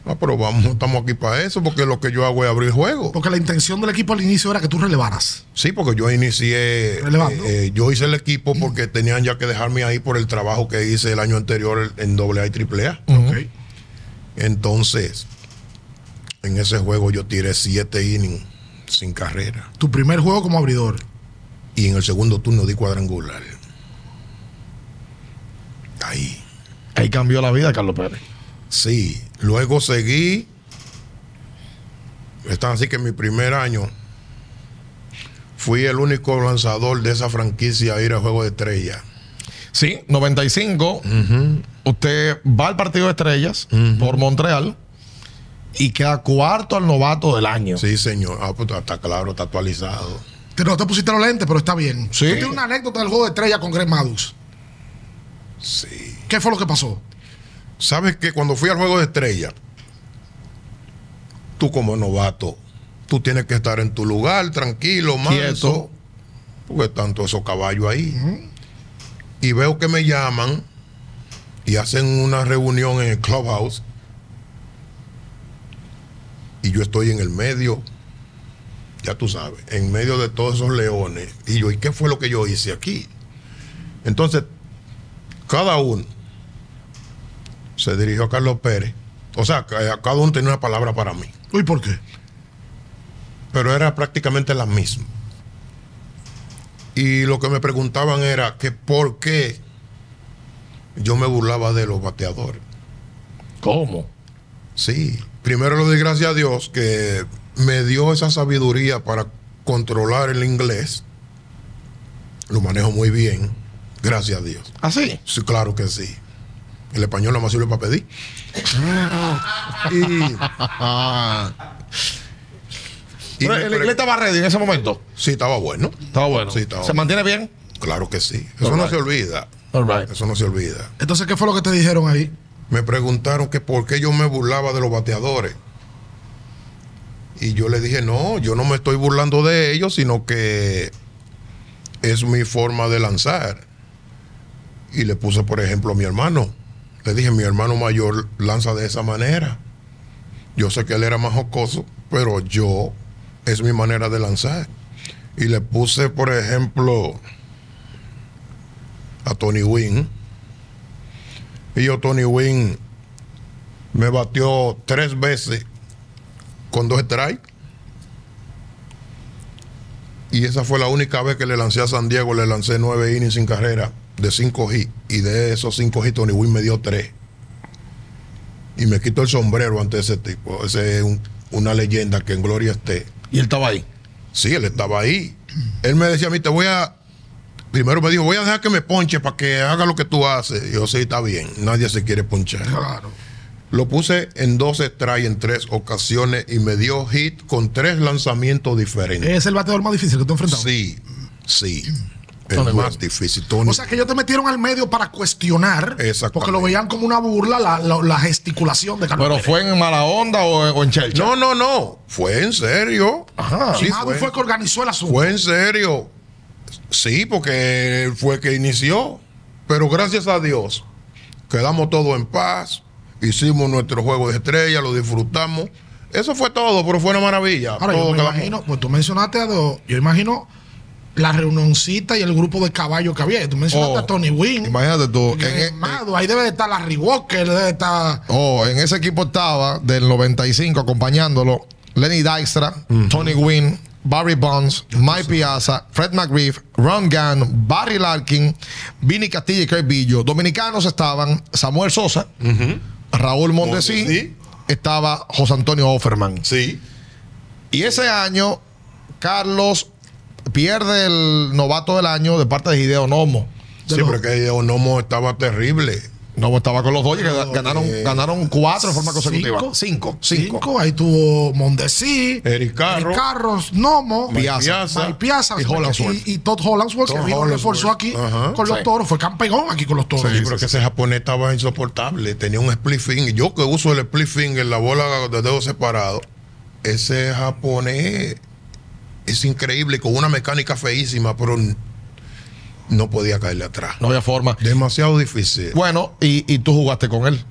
ah, pero vamos, estamos aquí para eso, porque lo que yo hago es abrir juego. Porque la intención del equipo al inicio era que tú relevaras. Sí, porque yo inicié, Relevando. eh, eh, yo hice el equipo porque tenían ya que dejarme ahí por el trabajo que hice el año anterior en AA y AAA. Ok. Entonces, en ese juego yo tiré siete innings sin carrera. Tu primer juego como abridor. Y en el segundo turno di cuadrangular. Ahí. Ahí cambió la vida de Carlos Pérez. Sí. Luego seguí. Está así que en mi primer año fui el único lanzador de esa franquicia a ir a Juego de Estrella. Sí, 95. Usted va al partido de estrellas por Montreal y queda cuarto al novato del año. Sí, señor. Ah, pues está claro, está actualizado. Te, no te pusiste los lentes, pero está bien. Sí. Tú tienes una anécdota del juego de estrella con Greg. Sí. ¿Qué fue lo que pasó? ¿Sabes que cuando fui al Juego de Estrella, tú como novato, tú tienes que estar en tu lugar, tranquilo, manso, porque están todos esos caballos ahí. Y veo que me llaman y hacen una reunión en el clubhouse y yo estoy en el medio, ya tú sabes, en medio de todos esos leones. Y yo, ¿y qué fue lo que yo hice aquí? Entonces, cada uno se dirigió a Carlos Pérez. O sea, ca- cada uno tenía una palabra para mí, Uy, ¿por qué? pero era prácticamente la misma. Y lo que me preguntaban era que por qué yo me burlaba de los bateadores. ¿Cómo? Sí, primero le doy gracias a Dios que me dio esa sabiduría para controlar el inglés. Lo manejo muy bien, gracias a Dios. ¿Así? Sí, claro que sí. El español no me sirve para pedir. y, y Pero me el inglés estaba ready en ese momento. Sí, estaba bueno. Estaba bueno. Sí, estaba ¿Se bueno. mantiene bien? Claro que sí. Eso All no right. se olvida. All right. Eso no se olvida. Entonces, ¿qué fue lo que te dijeron ahí? Me preguntaron que por qué yo me burlaba de los bateadores. Y yo le dije, no, yo no me estoy burlando de ellos, sino que es mi forma de lanzar. Y le puse, por ejemplo, a mi hermano. Le dije, mi hermano mayor lanza de esa manera. Yo sé que él era más jocoso, pero yo es mi manera de lanzar. Y le puse, por ejemplo, a Tony Wynn. Y yo, Tony Wynn, me batió tres veces con dos strikes. Y esa fue la única vez que le lancé a San Diego, le lancé nueve innings sin carrera de cinco hits. Y de esos cinco hits, Tony Wynn me dio tres. Y me quito el sombrero ante ese tipo. Ese es un- una leyenda que en gloria esté. Y él estaba ahí. Sí, él estaba ahí. Él me decía a mí, te voy a... Primero me dijo, voy a dejar que me ponche para que haga lo que tú haces. Y yo, sí, está bien. Nadie se quiere ponchar. Claro. Lo puse en dos strikes en tres ocasiones y me dio hit con tres lanzamientos diferentes. Es el bateador más difícil que tú has enfrentado. Sí, sí. Tony El más difícil. Tony. O sea que ellos te metieron al medio para cuestionar. Porque lo veían como una burla la, la- la gesticulación de Carlos Pero Pérez. fue en mala onda o en, o en chelcha. no, no, no. Fue en serio. Ajá. Sí, Madu fue, fue que organizó el asunto. fue en serio. Sí, porque fue que inició. Pero gracias a Dios, quedamos todos en paz. Hicimos nuestro juego de estrella, lo disfrutamos. Eso fue todo, pero fue una maravilla. Ahora, Todo yo me quedamos- imagino, pues tú mencionaste a dos, yo imagino la reunioncita y el grupo de caballos que había. Tú mencionaste Oh, a Tony Wynn. Imagínate tú. En, e- Madu, ahí debe de estar Larry Walker, debe de estar. oh, en ese equipo estaba del 95 acompañándolo Lenny Dykstra, Tony Gwynn, Barry Bonds, Mike Piazza, Fred McGriff, Ron Gunn, Barry Larkin, Vinny Castilla y Craig Billo. Dominicanos estaban Samuel Sosa, Raúl Mondesí, Mondesí. estaba José Antonio Offerman. Sí. Y ese año, Carlos pierde el novato del año de parte de Hideo Nomo. De Sí, los- pero que Onomo estaba terrible. Nomo estaba con los Dodgers que ganaron, ganaron cuatro de forma consecutiva. Cinco. Cinco. Cinco. Cinco. Ahí tuvo Mondesi, Eric Carro. Carros, Nomo, Piazza. Piazza, y y, y Todd Hollandsworth, que Todd vino reforzó aquí Ajá. con los Sí. toros. Fue campeón aquí con los toros. Sí, pero que ese japonés estaba insoportable. Tenía un split finger. Yo que uso el split finger, la bola de dedos separados. Ese japonés es increíble, con una mecánica feísima, pero no podía caerle atrás. No había forma. Demasiado difícil. Bueno, y, y tú jugaste con él.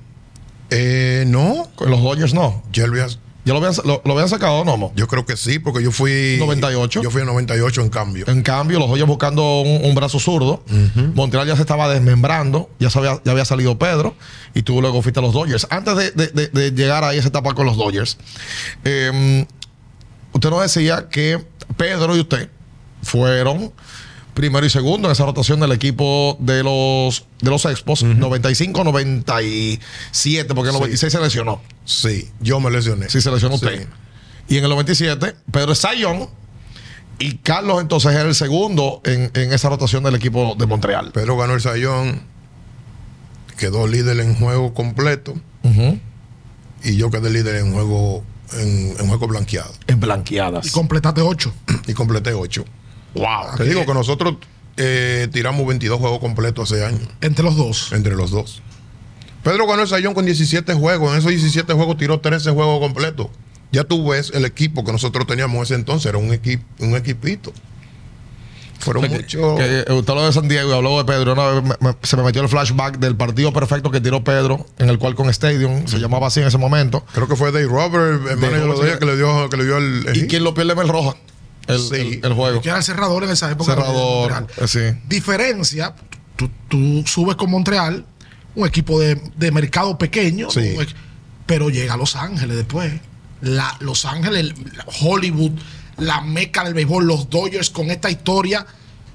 Eh, no, Con los Dodgers no. ya lo había- Ya lo habían, lo, lo habían sacado, Nomo. yo creo que sí, porque yo fui. 98. Yo fui en 98 en cambio. En cambio, los Dodgers buscando un, un brazo zurdo. Montreal ya se estaba desmembrando. Ya, se había, ya había salido Pedro. Y tú luego fuiste a los Dodgers. Antes de, de- de- de llegar a esa etapa con los Dodgers, eh, usted nos decía que Pedro y usted fueron primero y segundo en esa rotación del equipo de los, de los Expos. 95-97, porque en el 96 se lesionó. Sí, yo me lesioné. Sí, se lesionó Sí. usted. Y en el 97, Pedro Sayón. Y Carlos entonces era el segundo en, en esa rotación del equipo de Montreal. Pedro ganó el sayón, quedó líder en juego completo y yo quedé líder en juego en, en juego blanqueado En blanqueadas. Y completaste ocho. y completé 8. wow. Te digo que nosotros eh, tiramos 22 juegos completos hace años Entre los dos. entre los dos. Pedro ganó el sayón con 17 juegos. En esos 17 juegos tiró 13 juegos completos. Ya tú ves el equipo que nosotros teníamos ese entonces, era un, equipo un equipito. Fueron muchos. eh, usted lo de San Diego y habló de Pedro. Una vez me- me- se me metió el flashback del partido perfecto que tiró Pedro en el Qualcomm Stadium. Se llamaba así en ese momento. Creo que fue Dave Robert, el manager Robert, que le dio, que le dio el. el ¿Y quién lo pierde? Mel Roja. El, Sí. el- el juego. Que era el cerrador en esa época. Cerrador. Eh, sí. Diferencia, tú, tú subes con Montreal, un equipo de, de mercado pequeño, Sí. un pero llega a Los Ángeles después. La, Los Ángeles, Hollywood, la meca del béisbol, los Dodgers con esta historia,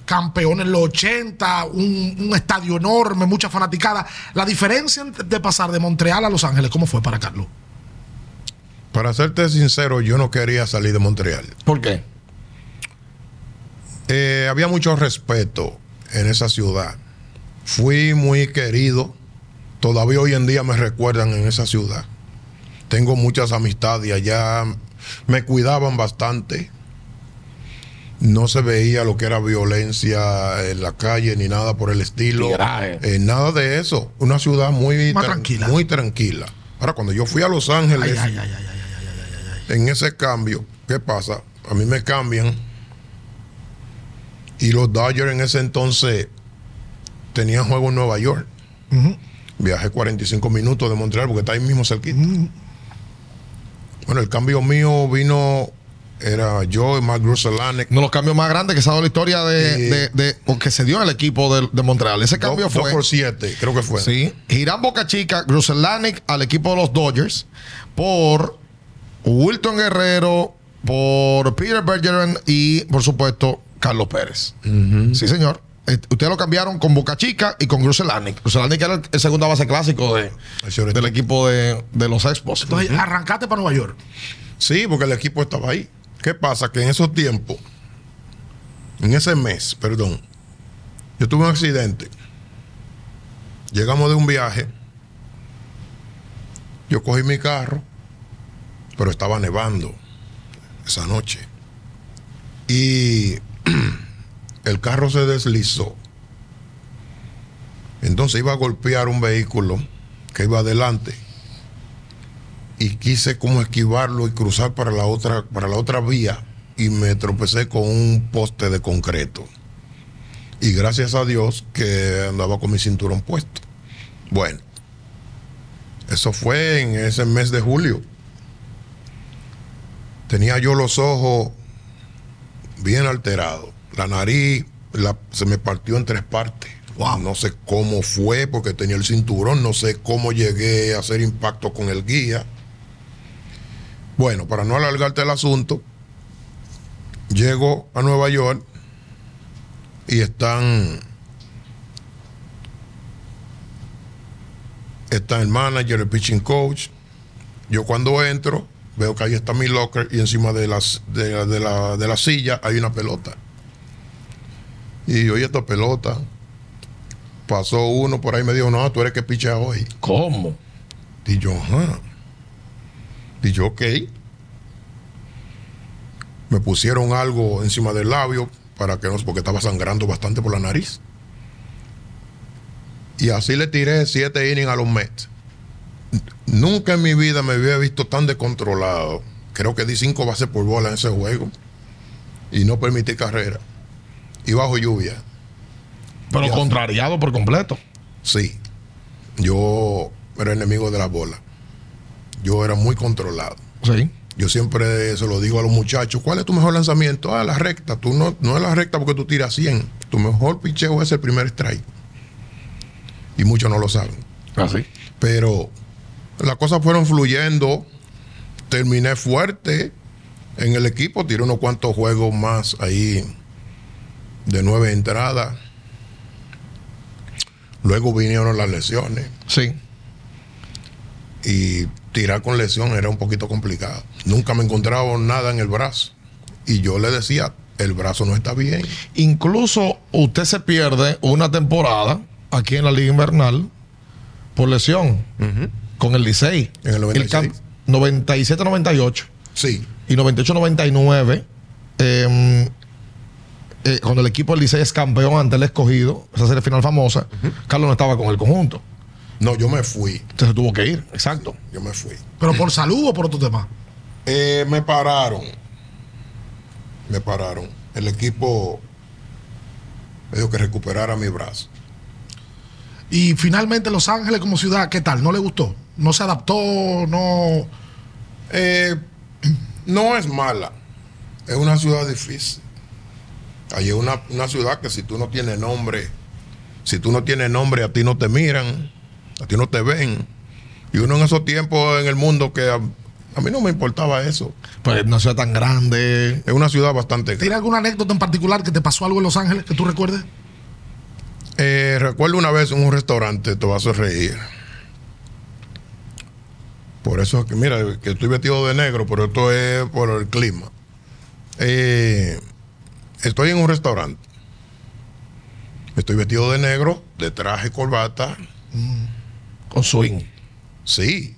campeones en los 80, un, un estadio enorme, mucha fanaticada. La diferencia de pasar de Montreal a Los Ángeles, ¿cómo fue para Carlos? Para serte sincero, yo no quería salir de Montreal. ¿Por qué? Eh, había mucho respeto en esa ciudad. Fui muy querido. Todavía hoy en día me recuerdan en esa ciudad. Tengo muchas amistades y allá me cuidaban bastante. No se veía lo que era violencia en la calle ni nada por el estilo. Eh, nada de eso. Una ciudad muy, tranquila. muy tranquila. Ahora, cuando yo fui a Los Ángeles, Ay, ay, ay, ay, ay, ay, ay. en ese cambio, ¿qué pasa? A mí me cambian y los Dodgers en ese entonces tenían juego en Nueva York. Ujú. Viajé 45 minutos de Montreal porque está ahí mismo cerquita. Bueno, el cambio mío vino, era yo y Mark Gruselanek. Uno de los cambios más grandes que se ha dado la historia de, de- de- que se dio en el equipo de, Montreal. Ese cambio fue. por siete, creo que fue. Sí. Girán Boca Chica, Gruselanik al equipo de los Dodgers por Wilton Guerrero, por Peter Bergeron y, por supuesto, Carlos Pérez. Sí, señor. Eh, Ustedes lo cambiaron con Boca Chica y con Gruselanik. Gruselanik era el, el segunda base clásico de, del equipo de, de los Expos. Entonces, arrancaste para Nueva York. Sí, porque el equipo estaba ahí. ¿Qué pasa? Que en esos tiempos, en ese mes, perdón, yo tuve un accidente. Llegamos de un viaje Yo cogí mi carro, pero estaba nevando esa noche. Y el carro se deslizó. Entonces iba a golpear un vehículo que iba adelante y quise como esquivarlo y cruzar para la otra para la otra vía y me tropecé con un poste de concreto. Y gracias a Dios que andaba con mi cinturón puesto. Bueno, eso fue en ese mes de julio. Tenía yo los ojos bien alterados. La nariz la- se me partió en tres partes. Wow. No sé cómo fue porque tenía el cinturón. No sé cómo llegué a hacer impacto con el guía. Bueno, para no alargarte el asunto, llego a Nueva York y están está el manager, el pitching coach. Yo cuando entro, veo que ahí está mi locker y encima de, las, de, la- de la, de la silla hay una pelota. Y yo, ¿y esta pelota? Pasó uno por ahí y me dijo, no, tú eres que pichea hoy. ¿Cómo? Y yo, ajá. Y yo, ok. Me pusieron algo encima del labio para que no, porque estaba sangrando bastante por la nariz. Y así le tiré siete innings a los Mets. Nunca en mi vida me había visto tan descontrolado. Creo que di cinco bases por bola en ese juego. Y no permití carrera. Y bajo lluvia. Pero Ya. contrariado por completo. Sí. Yo era enemigo de la bola. Yo era muy controlado. Sí. Yo siempre se lo digo a los muchachos, ¿cuál es tu mejor lanzamiento? Ah, la recta. Tú no, no es la recta porque tú tiras 100. Tu mejor picheo es el primer strike. Y muchos no lo saben. Así. Pero las cosas fueron fluyendo. Terminé fuerte en el equipo. Tiré unos cuantos juegos más ahí de nueve entradas. Luego vinieron las lesiones. Sí. y tirar con lesión era un poquito complicado. Nunca me encontraba nada en el brazo. Y yo le decía, el brazo no está bien. Incluso usted se pierde una temporada aquí en la Liga Invernal por lesión con el Licey. En el 96. cam- 97-98 Sí, y 98-99. eh, eh, cuando el equipo del Licey es campeón ante el escogido, esa serie final famosa, Carlos no estaba con el conjunto. no, yo me fui. Entonces tuvo que ir, exacto. Yo me fui. ¿Pero por salud o por otro tema? Eh, me pararon. Me pararon. El equipo me dijo que recuperara mi brazo. Y finalmente Los Ángeles como ciudad, ¿qué tal? ¿No le gustó? ¿No se adaptó? ¿No...? Eh, no es mala. Es una ciudad difícil. Hay una, una ciudad que si tú no tienes nombre, si tú no tienes nombre, a ti no te miran, a ti no te ven. Y uno en esos tiempos en el mundo que a, a mí no me importaba eso. Pues no sea tan grande. Es una ciudad bastante grande. ¿Tiene alguna anécdota en particular que te pasó algo en Los Ángeles que tú recuerdes? Eh, recuerdo una vez en un restaurante, te vas a reír. Por eso es que, mira, que estoy vestido de negro, pero esto es por el clima. Eh, estoy en un restaurante. Estoy vestido de negro, de traje, corbata. Con swing. Sí.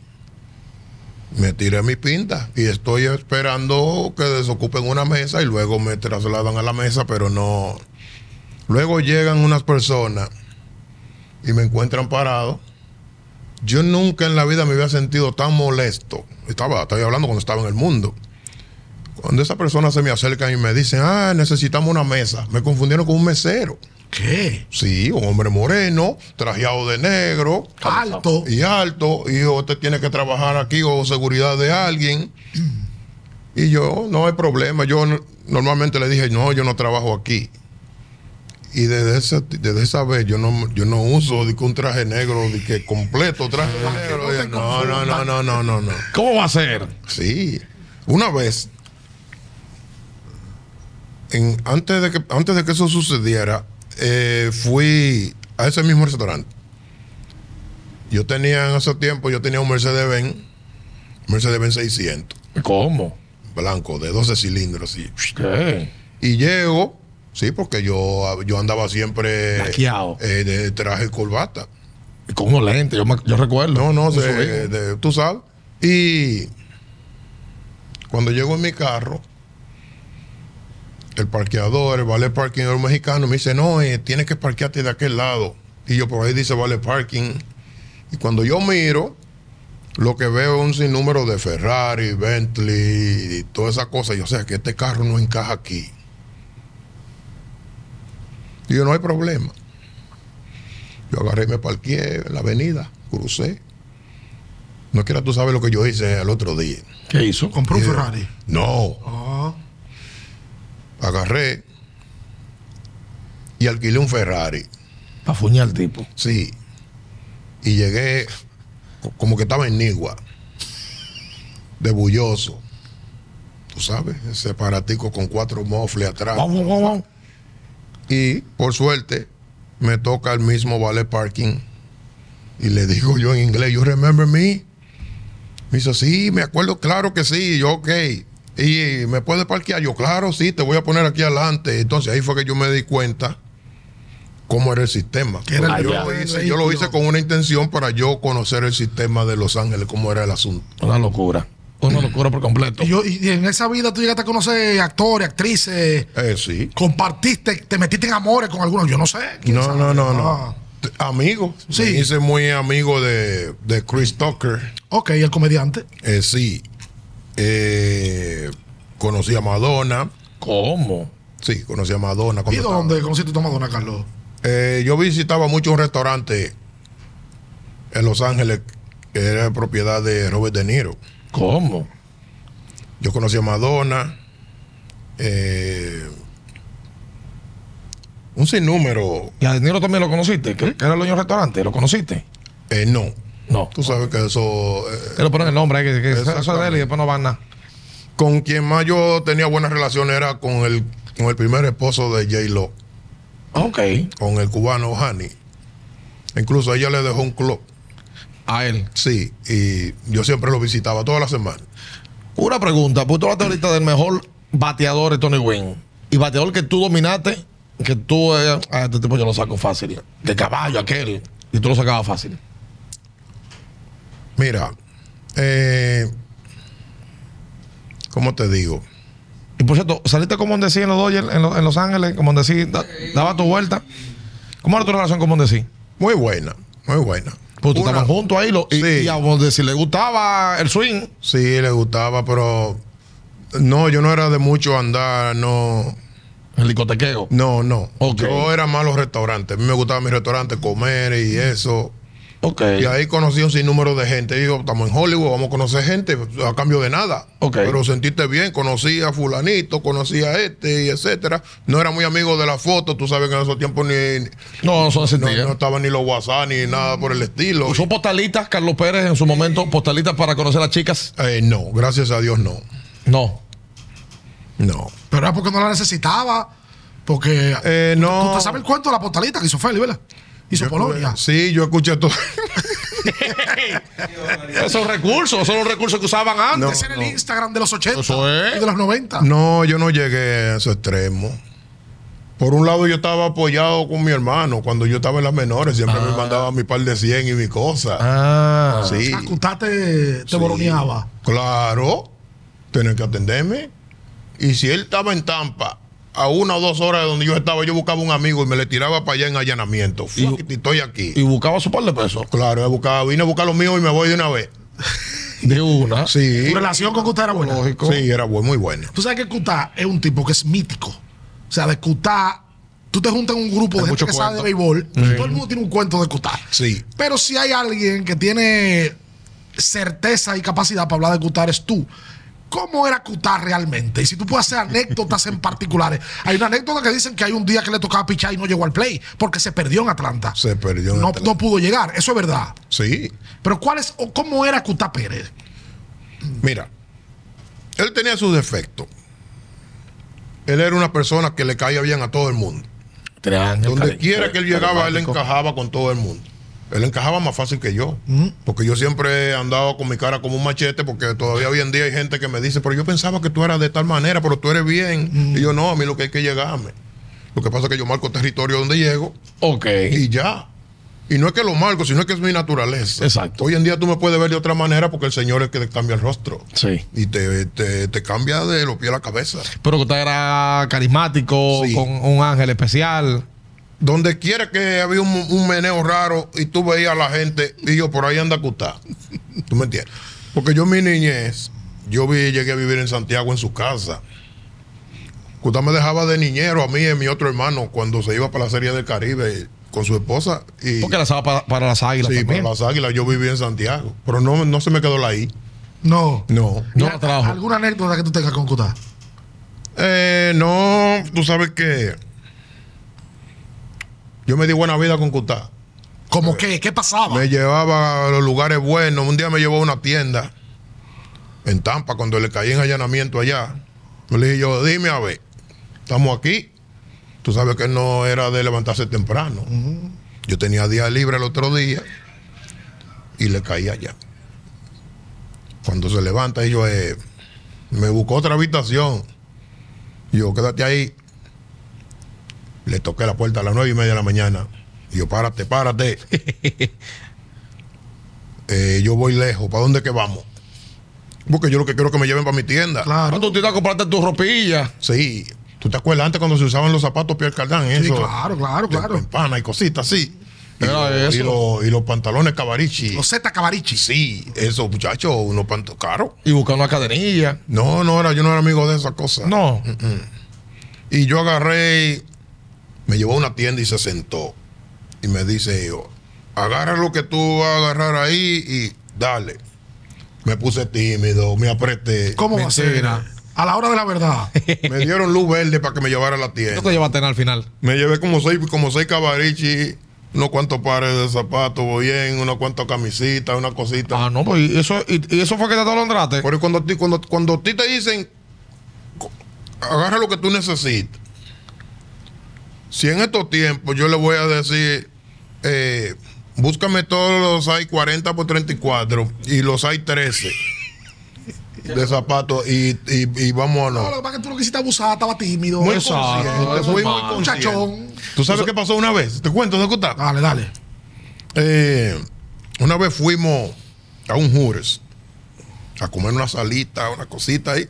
Me tiré mi pinta y estoy esperando que desocupen una mesa y luego me trasladan a la mesa, pero no. Luego llegan unas personas y me encuentran parado. Yo nunca en la vida me había sentido tan molesto. Estaba, estoy hablando cuando estaba en el mundo. Cuando esas personas se me acercan y me dicen, ah, necesitamos una mesa. Me confundieron con un mesero. ¿Qué? Sí, un hombre moreno, trajeado de negro Alto. y alto, y usted tiene que trabajar aquí o seguridad de alguien. Y yo, no hay problema. Yo no- normalmente le dije, no, yo no trabajo aquí. Y desde esa, desde esa vez yo no, yo no uso de que un traje negro, de que completo traje negro. te No, no, no, no, no, no, no. ¿Cómo va a ser? Sí. Una vez, en- antes, de que, antes de que eso sucediera, eh, fui a ese mismo restaurante. Yo tenía en ese tiempo, yo tenía un Mercedes-Benz, Mercedes-Benz 600, ¿Cómo? blanco, de 12 cilindros, así. ¿Qué? Y llego, sí, porque yo, yo andaba siempre eh, de traje y corbata. Con unos lentes, yo, me- yo recuerdo. No, no, de- tú sabes. Y cuando llego en mi carro, el parqueador, el vale parking el mexicano, me dice, no, eh, tienes que parquearte de aquel lado. Y yo por ahí dice vale parking. Y cuando yo miro, lo que veo es un sinnúmero de Ferrari, Bentley y todas esas cosas. Yo sé que este carro no encaja aquí. Y yo, no hay problema. Yo agarré y me parqué en la avenida, crucé. No quiera tú sabes lo que yo hice el otro día. ¿Qué hizo? Compró un Eh, Ferrari. No, Ah, agarré y alquilé un Ferrari. Para fuñar al tipo. Sí. Y llegué co- como que estaba en Nigua. De bulloso. Tú sabes, ese paratico con cuatro mofles atrás. Vamos, vamos, vamos. Y por suerte me toca el mismo valet parking. Y le digo yo en inglés, ¿you remember me? Me dice, sí, me acuerdo, claro que sí, yo, ok. Y me puede parquear, yo, claro, sí, te voy a poner aquí adelante. Entonces ahí fue que yo me di cuenta cómo era el sistema. Era yo, lo hice, yo lo hice con una intención para yo conocer el sistema de Los Ángeles, cómo era el asunto. Una locura. Una locura por completo. y, yo, y en esa vida tú llegaste a conocer actores, actrices, Eh, sí. compartiste, te metiste en amores con algunos, yo no sé. ¿quién No, sabe? no, no, no. Ah, Amigo. Sí. Me hice muy amigo de, de Chris Tucker. ok, el comediante. Eh, sí. Eh, conocí a Madonna. ¿Cómo? Sí, conocí a Madonna. ¿Y dónde conociste tu Madonna, Carlos? Eh, yo visitaba mucho un restaurante en Los Ángeles que era propiedad de Robert De Niro. ¿Cómo? Yo conocí a Madonna. eh, un sinnúmero. ¿Y a De Niro también lo conociste? ¿Que, que era el dueño del restaurante? ¿Lo conociste? eh, no. No. Tú sabes que eso. eh, Él lo ponen el nombre, ahí, que, que eso es de él y después no van nada. con quien más yo tenía buenas relaciones era con el, con el primer esposo de J-Lo, Ok. con el cubano Hani. Incluso ella le dejó un club. A él. Sí, y yo siempre lo visitaba toda la semana. Una pregunta, pues tú hablaste ahorita del mejor bateador de Tony Wynn. Y bateador que tú dominaste, que tú, eh, ah, este tipo yo lo saco fácil. De caballo, aquel. Y tú lo sacabas fácil. Mira, eh, ¿cómo te digo? Y por cierto, saliste con Mondesi en los Dodgers, en, Los- en Los Ángeles, con Mondesi, da- daba tu vuelta. ¿Cómo era tu relación con Mondesi? Muy buena, muy buena. Pues tú Una- estaban juntos ahí lo- y, Sí. y a Mondesi le gustaba el swing. Sí, le gustaba, pero no, yo no era de mucho andar, no, El discotequeo. no, no. Ok. Yo era más los restaurantes. A mí me gustaba mi restaurante, comer y eso. Y ahí conocí un sinnúmero de gente. Digo, estamos en Hollywood, vamos a conocer gente a cambio de nada. Pero sentiste bien, conocí a fulanito, conocí a este y etcétera. No era muy amigo de la foto, tú sabes que en esos tiempos ni, No, no no, no estaban ni los WhatsApp ni nada por el estilo. Usó postalitas, Carlos Pérez en su momento, postalitas para conocer a las chicas. Eh, no, gracias a Dios no. No. No. Pero era porque no la necesitaba. Porque Eh, no. tú te sabes el cuento de la postalita que hizo Feli, ¿verdad? Hizo Yo- Polonia. Sí, yo escuché todo. Esos recursos, esos son los recursos que usaban antes. Ese era el Instagram de los 80 Eso es. y de los 90. No, yo no llegué a ese extremo. Por un lado, yo estaba apoyado con mi hermano. Cuando yo estaba en las menores, siempre me mandaba mi par de 100 y mi cosa. Ah. sí. O sea, Cutá te, te boroneaba. Claro, tienen que atenderme. Y si él estaba en Tampa, a una o dos horas de donde yo estaba, yo buscaba un amigo y me le tiraba para allá en allanamiento. Fuck it, estoy aquí. Y buscaba su par de pesos. claro, yo buscaba, vine a buscar los míos y me voy de una vez. De una. Sí, Tu relación con Cutá era buena. Lógico. sí, era bu- muy buena. Tú sabes que Cutá es un tipo que es mítico. O sea, de Cutá, tú te juntas en un grupo de gente que sabe de cuento. béisbol. y Todo el mundo tiene un cuento de Cutá. Sí. Pero si hay alguien que tiene certeza y capacidad para hablar de Cutá, eres tú. ¿Cómo era Cutá realmente? Y si tú puedes hacer anécdotas en particulares. Hay una anécdota que dicen que hay un día que le tocaba pichar y no llegó al play porque se perdió en Atlanta. Se perdió en no, Atlanta. no pudo llegar. Eso es verdad. Sí. Pero ¿cuál es, o cómo era Cutá Pérez? Mira, él tenía sus defectos. Él era una persona que le caía bien a todo el mundo. Donde quiera que él llegaba, él encajaba con todo el mundo. Él encajaba más fácil que yo. Porque yo siempre he andado con mi cara como un machete, porque todavía hoy en día hay gente que me dice, pero yo pensaba que tú eras de tal manera, pero tú eres bien. Y yo no, a mí lo que hay que llegarme. Lo que pasa es que yo marco territorio donde llego Ok. y ya. Y no es que lo marco, sino es que es mi naturaleza. Exacto. Hoy en día tú me puedes ver de otra manera porque el Señor es que te cambia el rostro. Sí. Y te, te, te cambia de los pies a la cabeza. Pero que usted era carismático, Sí. con un ángel especial. Donde quiera que había un, un meneo raro y tú veías a la gente y yo por ahí anda Cutá. ¿Tú me entiendes? Porque yo mi niñez, yo vi, llegué a vivir en Santiago en su casa. Cutá me dejaba de niñero a mí y a mi otro hermano cuando se iba para la Serie del Caribe con su esposa. Y, Porque la estaba para, para las águilas sí, también. para las águilas yo viví en Santiago. Pero no, no se me quedó la I. No. No. No la trabajo. ¿Alguna anécdota que tú tengas con Cutá? Eh, no, tú sabes que yo me di buena vida con Cutá. ¿Cómo qué? ¿Qué pasaba? Me llevaba a los lugares buenos. Un día me llevó a una tienda en Tampa cuando le caí en allanamiento allá. Me le dije yo, dime a ver, estamos aquí. Tú sabes que no era de levantarse temprano. Yo tenía día libre el otro día y le caí allá. Cuando se levanta, y yo eh, me buscó otra habitación. Yo, quédate ahí. Le toqué la puerta a las nueve y media de la mañana. Y yo, párate, párate. Eh, yo voy lejos. ¿Para dónde que vamos? Porque yo lo que quiero es que me lleven para mi tienda. Claro. Ah, tú te ibas a comprarte tu ropilla. Sí. ¿Tú te acuerdas antes cuando se usaban los zapatos Pierre Cardán? Sí, Eso. claro, claro, de claro. campana y cositas así. Y, Era eso. y lo- y los pantalones Cavarici. Los Z Cabarichi. Sí, eso, muchachos, unos pantalones caros. Y buscar una cadenilla. No, no era, yo no era amigo de esas cosas. No. Y yo agarré, me llevó a una tienda y se sentó. Y me dice yo, agarra lo que tú vas a agarrar ahí y dale. Me puse tímido, me apreté. ¿Cómo va a ser? A la hora de la verdad. Me dieron luz verde para que me llevara a la ¿Qué tienda. te llevaste al final? Me llevé como seis, como seis cabarichi, unos cuantos pares de zapatos, bien, unos cuantos camisitas, una cosita. Ah, no, pues y eso, y, y eso fue que te atolondraste. Pero cuando, a ti- cuando, cuando a ti te dicen, agarra lo que tú necesitas. Si en estos tiempos yo le voy a decir, eh, búscame todos los hay 40 por 34 y los hay 13 de zapatos y, y, y No, vámonos. lo que pasa es que tú lo quisiste abusar, estaba tímido. Muy consciente, fui muy. Muchachón. ¿Tú sabes qué pasó una vez? ¿Te cuento de contar? Dale, dale. Eh, una vez fuimos a un Jures a comer una salita, una cosita ahí.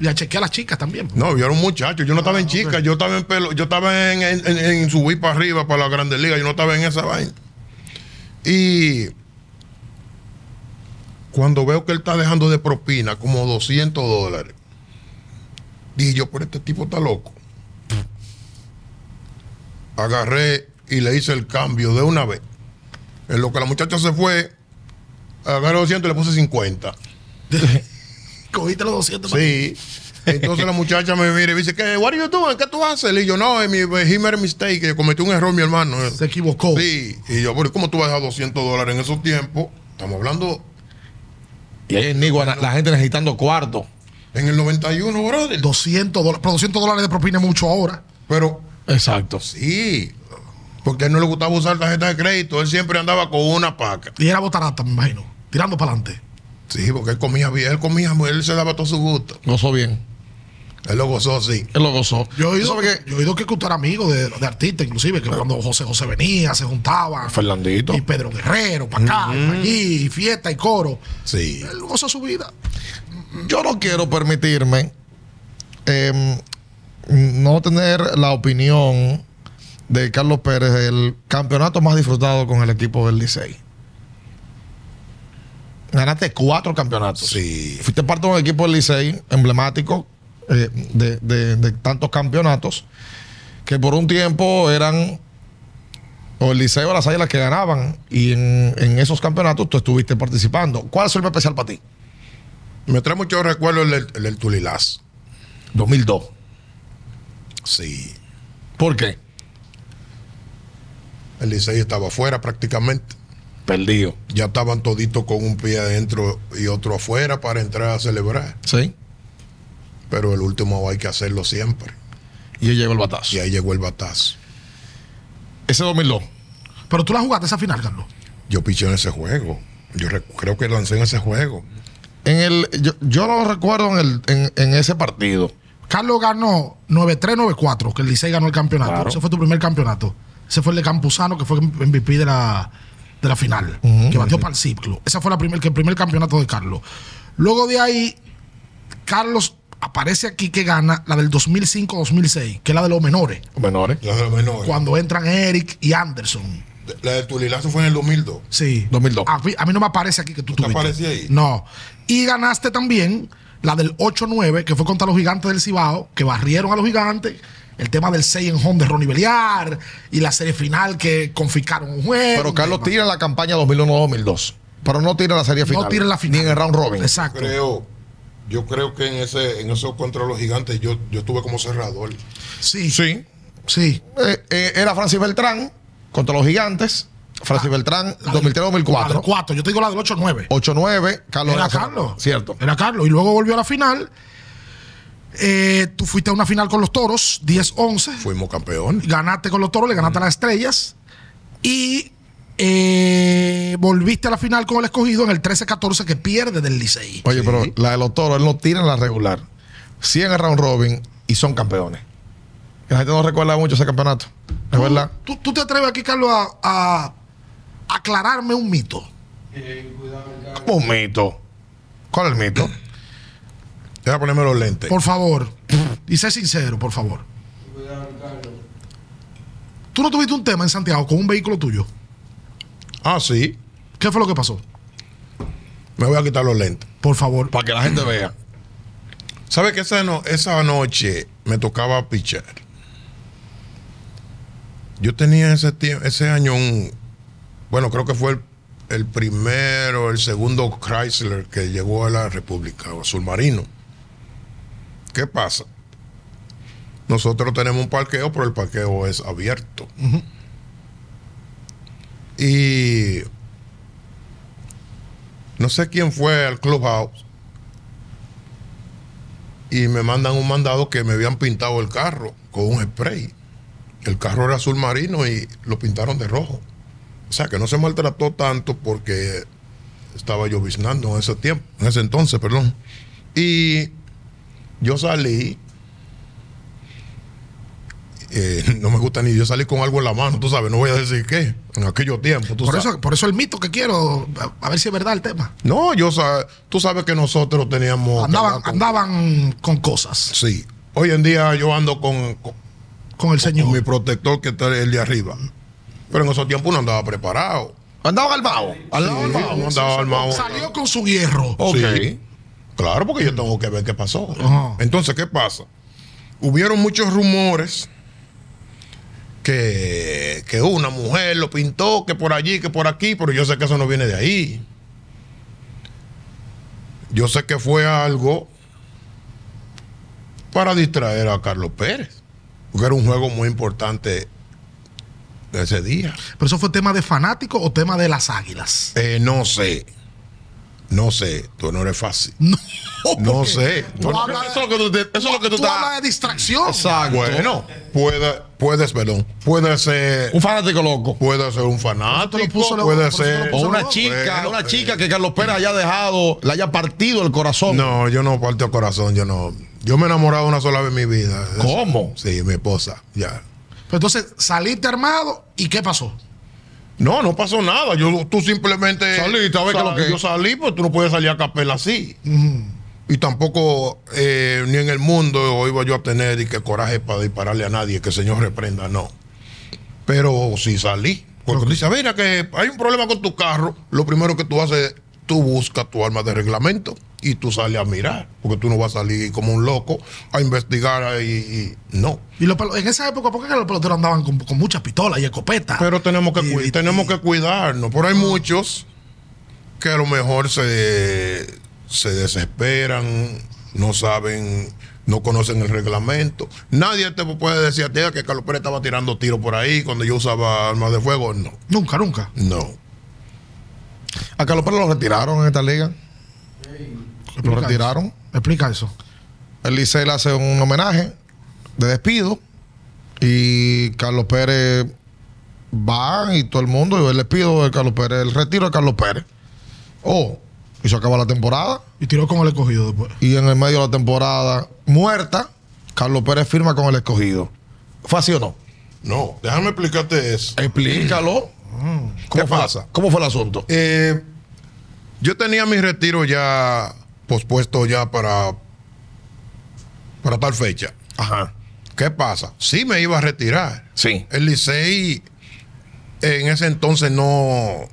Y a chequear a las chicas también. No, yo era un muchacho, yo no estaba en ok. chica, yo estaba en pelo, yo estaba en, en, en- en subir para arriba para la Grande Liga, yo no estaba en esa vaina. Y cuando veo que él está dejando de propina como 200 dólares, dije yo, pero este tipo está loco. Agarré y le hice el cambio de una vez. En lo que la muchacha se fue, agarré 200 y le puse 50. Cogiste los 200. Sí. Entonces la muchacha me mira y me dice, ¿qué, what are you doing? ¿Qué tú haces? Y yo, no, es mi, he made a mistake, que cometí un error mi hermano. Se equivocó. Sí. Y yo, pero ¿cómo tú vas a dejar 200 dólares en esos tiempos? Estamos hablando Y ahí en Nigua, la gente necesitando cuarto. en el 91, brother. 200 dólares. Pero 200 dólares de propina es mucho ahora. Pero Exacto. sí, porque a él no le gustaba usar tarjeta de crédito, él siempre andaba con una paca. Y era botarata, me imagino. Tirando para adelante. Sí, porque él comía bien, él comía, él se daba todo su gusto. Gozó bien. Él lo gozó, sí. Él lo gozó. Yo he oído, que tú eras amigo de, de artistas, inclusive, que cuando José José venía, se juntaban. Fernandito. Y Pedro Guerrero, para acá, y pa' allí, y fiesta y coro. Sí. Él gozó su vida. Yo no quiero permitirme em, no tener la opinión de Carlos Pérez del campeonato más disfrutado con el equipo del Licey. Ganaste cuatro campeonatos. Sí. Fuiste parte de un equipo del Licey emblemático eh, de, de- de tantos campeonatos que por un tiempo eran o el Licey o las Águilas que ganaban y en, en esos campeonatos tú estuviste participando. ¿Cuál es el especial para ti? Me trae muchos recuerdos el, el del Tulilás. 2002. Sí. ¿Por qué? El Licey estaba afuera prácticamente. Perdido. Ya estaban toditos con un pie adentro y otro afuera para entrar a celebrar. Sí. Pero el último hay que hacerlo siempre. Y él llegó el batazo. Y ahí llegó el batazo. Ese 2002. Pero tú la jugaste esa final, Carlos. Yo piché en ese juego. Yo creo que lancé en ese juego. En el, yo, yo lo recuerdo en, el, en, en ese partido. Carlos ganó 9-3, 9-4, que el Licey ganó el campeonato. Claro. Ese fue tu primer campeonato. Ese fue el de Campuzano, que fue MVP de la, de la final, que batió para el ciclo. Ese fue la primer, que el primer campeonato de Carlos. Luego de ahí, Carlos aparece aquí que gana la del 2005-2006, que es la de los menores, Menores. La de los menores. cuando entran Eric y Anderson. La de Tulilazo fue en el 2002. Sí. 2002. A, mí- a mí no me aparece aquí que tú ¿No te tuviste. aparece ahí? No. Y ganaste también la del 8-9, que fue contra los gigantes del Cibao, que barrieron a los gigantes. El tema del 6 en home de Ronnie Beliar y la serie final que confiscaron un juego. Pero Carlos tira la campaña 2001-2002. Pero no tira la serie final. No tira la final. Ni en el round robin. Exacto. Creo, yo creo que en ese, en eso contra los gigantes yo, yo estuve como cerrador. Sí. Sí. Sí. Eh, eh, era Francis Beltrán contra los gigantes. Francis Beltrán, La del 2003-2004. 4. Yo te digo la del 8-9. 8-9, Carlos Era Erasmo. Carlos. Cierto. Era Carlos. Y luego volvió a la final. Eh, tú fuiste a una final con los toros, 10-11. Fuimos campeones. Ganaste con los toros, le ganaste a las estrellas. Y eh, volviste a la final con el escogido en el 13-14 que pierde del Licey. Oye, pero la de los toros, él no tira en la regular. Sí en el round robin y son campeones. La gente no recuerda mucho ese campeonato. Es verdad. ¿Tú, tú te atreves aquí, Carlos, a, a aclararme un mito? Como un mito. ¿Cuál es el mito? Deja ponerme los lentes. Por favor. Y sé sincero, por favor. ¿Tú no tuviste un tema en Santiago con un vehículo tuyo? Ah, sí. ¿Qué fue lo que pasó? Me voy a quitar los lentes. Por favor. Para que la gente vea. ¿Sabes que esa, no- esa noche me tocaba pichar? Yo tenía ese, ese año un. Bueno, creo que fue el, el primero, el segundo Chrysler que llegó a la República, o Azul Marino. ¿Qué pasa? Nosotros tenemos un parqueo, pero el parqueo es abierto. Y no sé quién fue al clubhouse y me mandan un mandado que me habían pintado el carro con un spray. El carro era azul marino y lo pintaron de rojo. O sea que no se maltrató tanto porque estaba lloviznando en ese tiempo, en ese entonces, perdón. Y yo salí. eh, no me gusta ni yo salí con algo en la mano, tú sabes, no voy a decir qué, en aquellos tiempos. tú Por sabes. eso, por eso el mito que quiero, a, a ver si es verdad el tema. No, yo tú sabes que nosotros teníamos. Andaban, con- andaban con cosas Sí. Hoy en día yo ando con, con, con el con Señor. mi protector que está el de arriba. Pero en esos tiempos uno andaba preparado. Andaban al bajo. Al Sí, andaba armado. Salió con su hierro. Ok. Sí. Claro, porque yo tengo que ver qué pasó. Ajá. Entonces, ¿qué pasa? Hubieron muchos rumores que, que una mujer lo pintó, que por allí, que por aquí, pero yo sé que eso no viene de ahí. Yo sé que fue algo para distraer a Carlos Pérez, porque era un juego muy importante de ese día. Pero eso fue tema de fanático o tema de las águilas. Eh, no sé. No sé. Tú no eres fácil. No, No sé. tú Bueno, hablas- eso es lo que tú, te- eso es lo que tú tú estás. hablas de distracción. Exacto. Bueno, puede, puedes, perdón, puede ser, Un fanático loco. puede ser un fanático, lo puede ser. puso O una Bueno, chica, una chica que Carlos Pérez haya dejado, le haya partido el corazón. No, yo no parto corazón, yo no. Yo me he enamorado una sola vez en mi vida. ¿Cómo? Sí, mi esposa, ya. Pero entonces saliste armado y ¿qué pasó? No, no pasó nada. Yo, tú simplemente. Saliste es lo que. Yo salí, pues tú no puedes salir a capela así. Y tampoco, eh, ni en el mundo iba yo a tener y que coraje para dispararle a nadie, que el Señor reprenda, no. Pero sí salí. Porque tú dices, mira que hay un problema con tu carro, lo primero que tú haces, tú buscas tu arma de reglamento y tú sales a mirar. Porque tú no vas a salir como un loco a investigar y, y- no. Y los pelo- en esa época, ¿por qué los peloteros andaban con, con muchas pistolas y escopetas? Pero tenemos que, Y- tenemos y- que cuidarnos. Pero hay muchos que a lo mejor se, se desesperan, no saben, no conocen el reglamento. Nadie te puede decir a ti que Carlos Pérez estaba tirando tiros por ahí cuando yo usaba armas de fuego. No, Nunca, nunca. no. A Carlos Pérez lo retiraron en esta liga. Lo Explica retiraron. eso. Explica eso. El Licey le hace un homenaje de despido. Y Carlos Pérez va y todo el mundo. Y el despido de Carlos Pérez, el retiro de Carlos Pérez. Oh, y se acaba la temporada. Y tiró con el escogido después. Y en el medio de la temporada muerta, Carlos Pérez firma con el escogido. ¿Fue así o no? No, déjame explicarte eso. Explícalo. ¿Qué pasa? ¿Cómo fue el asunto? Eh, yo tenía mi retiro ya pospuesto ya para, para tal fecha. Ajá. ¿Qué pasa? Sí me iba a retirar. Sí. El Licey en ese entonces no,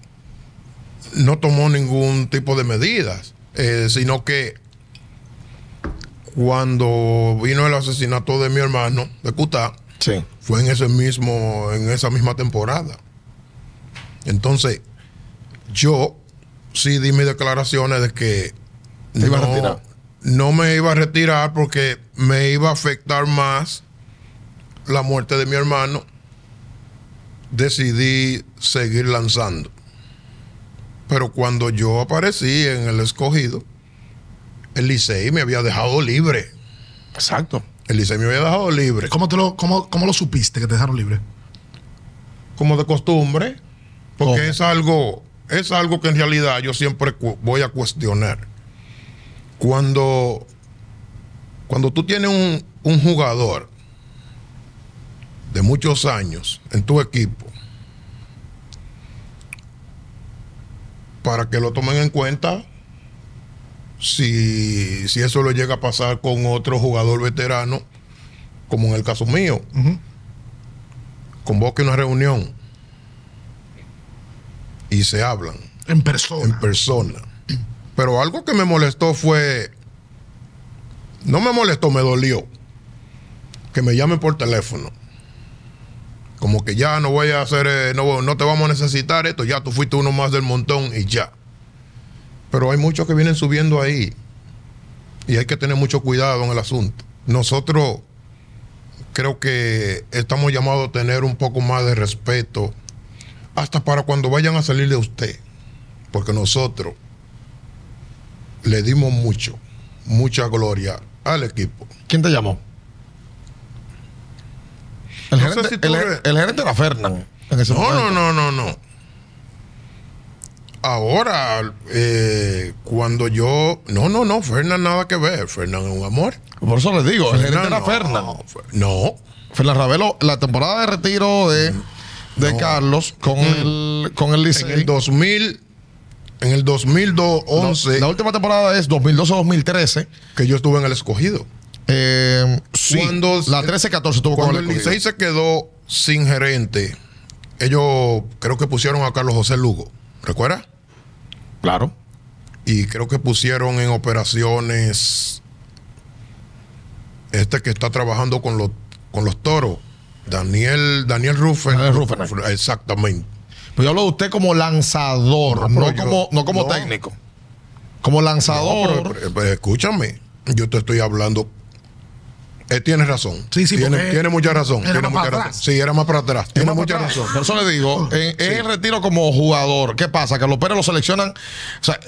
no tomó ningún tipo de medidas, eh, sino que cuando vino el asesinato de mi hermano de Cutá, Sí. fue en ese mismo, en esa misma temporada. Entonces, yo sí di mis declaraciones de que Te ibas a retirar. no me iba a retirar porque me iba a afectar más la muerte de mi hermano. Decidí seguir lanzando. Pero cuando yo aparecí en el escogido, el Licey me había dejado libre. Exacto. El Licey me había dejado libre. ¿Cómo, te lo, cómo, ¿Cmo lo supiste que te dejaron libre? como de costumbre, porque ¿Cómo? es algo, es algo que en realidad yo siempre voy a cuestionar. Cuando, cuando tú tienes un, un jugador de muchos años en tu equipo, para que lo tomen en cuenta, si, si eso lo llega a pasar con otro jugador veterano, como en el caso mío, convoque una reunión y se hablan En persona. en persona. Pero algo que me molestó fue, no me molestó, me dolió, que me llamen por teléfono. Como que ya no voy a hacer, eh, no, no te vamos a necesitar esto, ya tú fuiste uno más del montón y ya. Pero hay muchos que vienen subiendo ahí y hay que tener mucho cuidado en el asunto. Nosotros creo que estamos llamados a tener un poco más de respeto hasta para cuando vayan a salir de usted. Porque nosotros le dimos mucho, mucha gloria al equipo. ¿Quién te llamó? El, No gerente, si el- eres- el gerente era Fernán No, momento. no, no, no, no. Ahora, eh, cuando yo. No, no, no, Fernán nada que ver. Fernán es un amor. Por eso le digo, el gerente Fernán, era no, Fernán. Fer- No. Fernán Ravelo, la temporada de retiro de, de Carlos con el, con el En Licey. el 2000. En el 2011, La última temporada es 2012-2013. que yo estuve en el escogido. Eh, sí, Cuando- la 13-14 tuvo con Cuando el el escogido. Licey se quedó sin gerente, ellos creo que pusieron a Carlos José Lugo. ¿Recuerdas? Claro. y creo que pusieron en operaciones este que está trabajando con los con los toros Daniel Daniel Ruffen Daniel Ruffen. exactamente Pero yo hablo de usted como lanzador, No, no, pero yo- como, no como no. técnico. Como lanzador. pero- pero escúchame yo te estoy hablando eh, tienes razón Sí, sí, tiene, tiene mucha razón era tiene más mucha para razón atrás. sí era más para atrás tiene mucha atrás. razón Por eso le digo, en, en el retiro como jugador, ¿qué pasa? Que los Pérez lo seleccionan, o sea,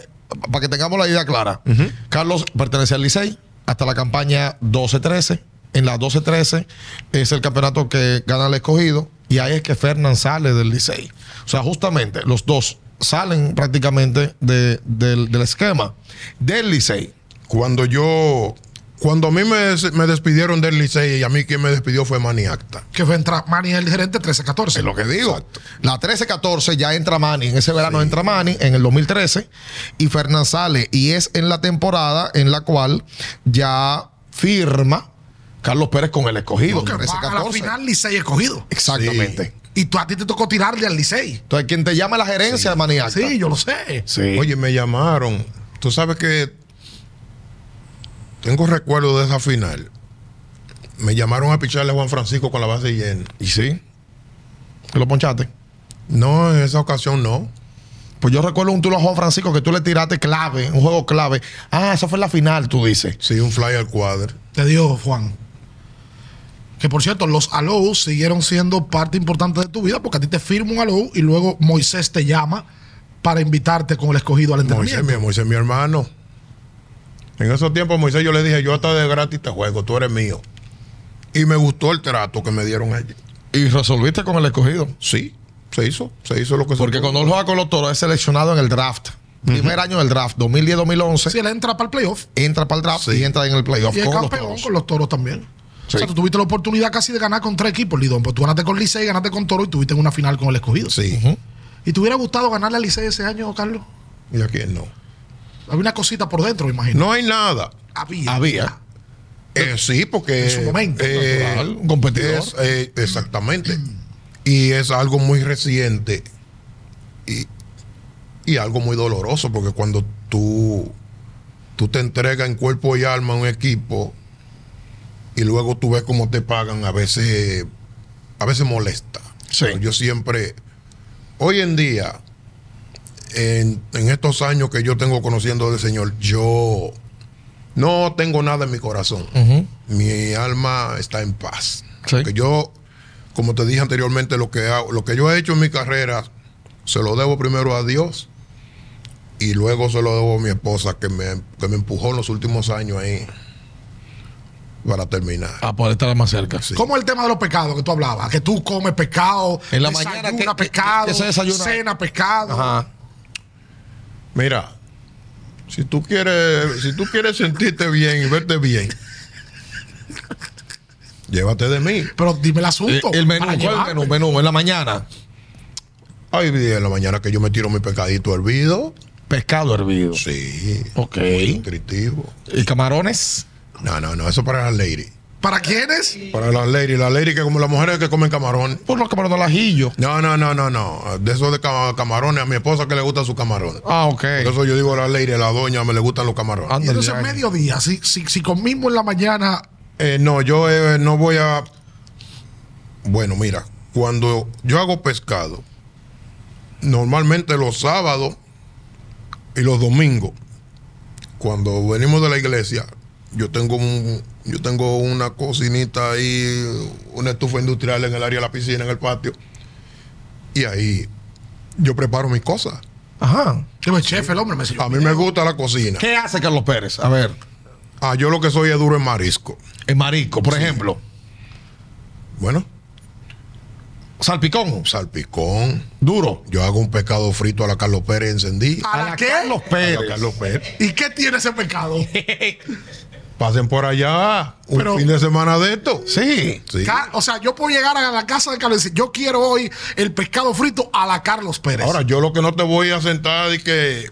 para que tengamos la idea clara. Carlos pertenece al Licey hasta la campaña 12-13. En la 12-13 es el campeonato que gana el escogido y ahí es que Fernán sale del Licey. O sea, justamente los dos salen prácticamente de- del, del esquema del Licey. cuando yo cuando a mí me, me despidieron del Licey y a mí quien me despidió fue Maniacta Que fue entrar Manny el gerente 13-14. Es lo que digo. La 13-14 ya entra Manny. En ese verano entra Manny en el 2013 y Fernán sale. Y es en la temporada en la cual ya firma Carlos Pérez con el escogido. Porque va a la 13-14. final Licey escogido. Exactamente. Y tú a ti te tocó tirarle al Licey. Entonces, quien te llama es la gerencia de Maniac. Sí, yo lo sé. Sí. Oye, me llamaron. Tú sabes que tengo recuerdo de esa final. Me llamaron a picharle a Juan Francisco con la base llena. ¿Y sí? ¿Que lo ponchaste? No, en esa ocasión no. Pues yo recuerdo un tulo a Juan Francisco que tú le tiraste clave, un juego clave. Ah, esa fue la final, tú dices. Sí, un fly al cuadro. Te dio Juan. Que por cierto, los allows siguieron siendo parte importante de tu vida porque a ti te firma un allow y luego Moisés te llama para invitarte con el escogido al Moisés, entrenamiento. mi, Moisés, mi hermano. En esos tiempos, Moisés, yo le dije, yo hasta de gratis te juego, tú eres mío. Y me gustó el trato que me dieron allí. Y resolviste con el escogido. Sí, se hizo, se hizo lo que se Porque pudo. cuando él juega con los toros es seleccionado en el draft. Primer año del draft, 2010-2011. Si él entra para el playoff Entra para el draft Sí. y entra en el playoff y es los campeón toros. con los toros también. O sea, tú tuviste la oportunidad casi de ganar con tres equipos, Lidón. Pues tú ganaste con Licey, ganaste con Toro y tuviste una final con el escogido. Sí. ¿Y te hubiera gustado ganarle a Licey ese año, Carlos? ¿Y a quién no? Había una cosita por dentro, me imagino. No hay nada. Había. Había. Eh, sí, porque. En su momento, natural, un competidor. es, eh, exactamente. Y es algo muy reciente y, y algo muy doloroso, porque cuando tú, tú te entregas en cuerpo y alma a un equipo y luego tú ves cómo te pagan, a veces, a veces molesta. Sí. Yo siempre, hoy en día, en, en estos años que yo tengo conociendo del Señor, yo no tengo nada en mi corazón. Mi alma está en paz. Sí. Porque yo, como te dije anteriormente, lo que, hago- lo que yo he hecho en mi carrera, se lo debo primero a Dios y luego se lo debo a mi esposa que me, que me empujó en los últimos años ahí para terminar. A poder estar más cerca. Sí. ¿Cómo es el tema de los pecados que tú hablabas? Que tú comes pescado, En la desayuna mañana, ¿qué- qué- pescado, se desayuna? cena pescado. Ajá. Mira, si tú quieres, si tú quieres sentirte bien y verte bien, llévate de mí. Pero dime el Eh, asunto. El menú, para ¿cuál es el llevarme. menú? Menú, en la mañana. Hay días en la mañana que yo me tiro mi pescadito hervido. Pescado hervido. Sí. Ok. Muy nutritivo. ¿Y camarones? No, no, no, eso para las lady. ¿Para quiénes? Para las lady, las lady que como las mujeres que comen camarón. Por los camarones al ajillo. No, no, no, no, no. De eso de ca- camarones, a mi esposa que le gustan sus camarones. Ah, ok. Por eso yo digo a la lady, a la doña, me le gustan los camarones. Y Ándale, entonces ya. mediodía, si, si, si comimos en la mañana, Eh, no, yo eh, no voy a. Bueno, mira, cuando yo hago pescado, normalmente los sábados y los domingos, cuando venimos de la iglesia, yo tengo un, yo tengo una cocinita ahí, una estufa industrial en el área de la piscina, en el patio, y ahí yo preparo mis cosas. Ajá. Dime, chef, el hombre me. A mí me gusta la cocina. ¿Qué hace Carlos Pérez? A ver, Ah, yo lo que soy es duro en marisco. en marisco, por ejemplo. Bueno, Salpicón. salpicón. Duro. Yo hago un pescado frito a la Carlos Pérez encendido. ¿A la qué? Carlos A Pérez. la Carlos Pérez. ¿Y qué tiene ese pecado? Pasen por allá un Pero- fin de semana de esto. Sí. O sea, yo puedo llegar a la casa de Carlos y decir, yo quiero hoy el pescado frito a la Carlos Pérez. Ahora, yo lo que no te voy a sentar es que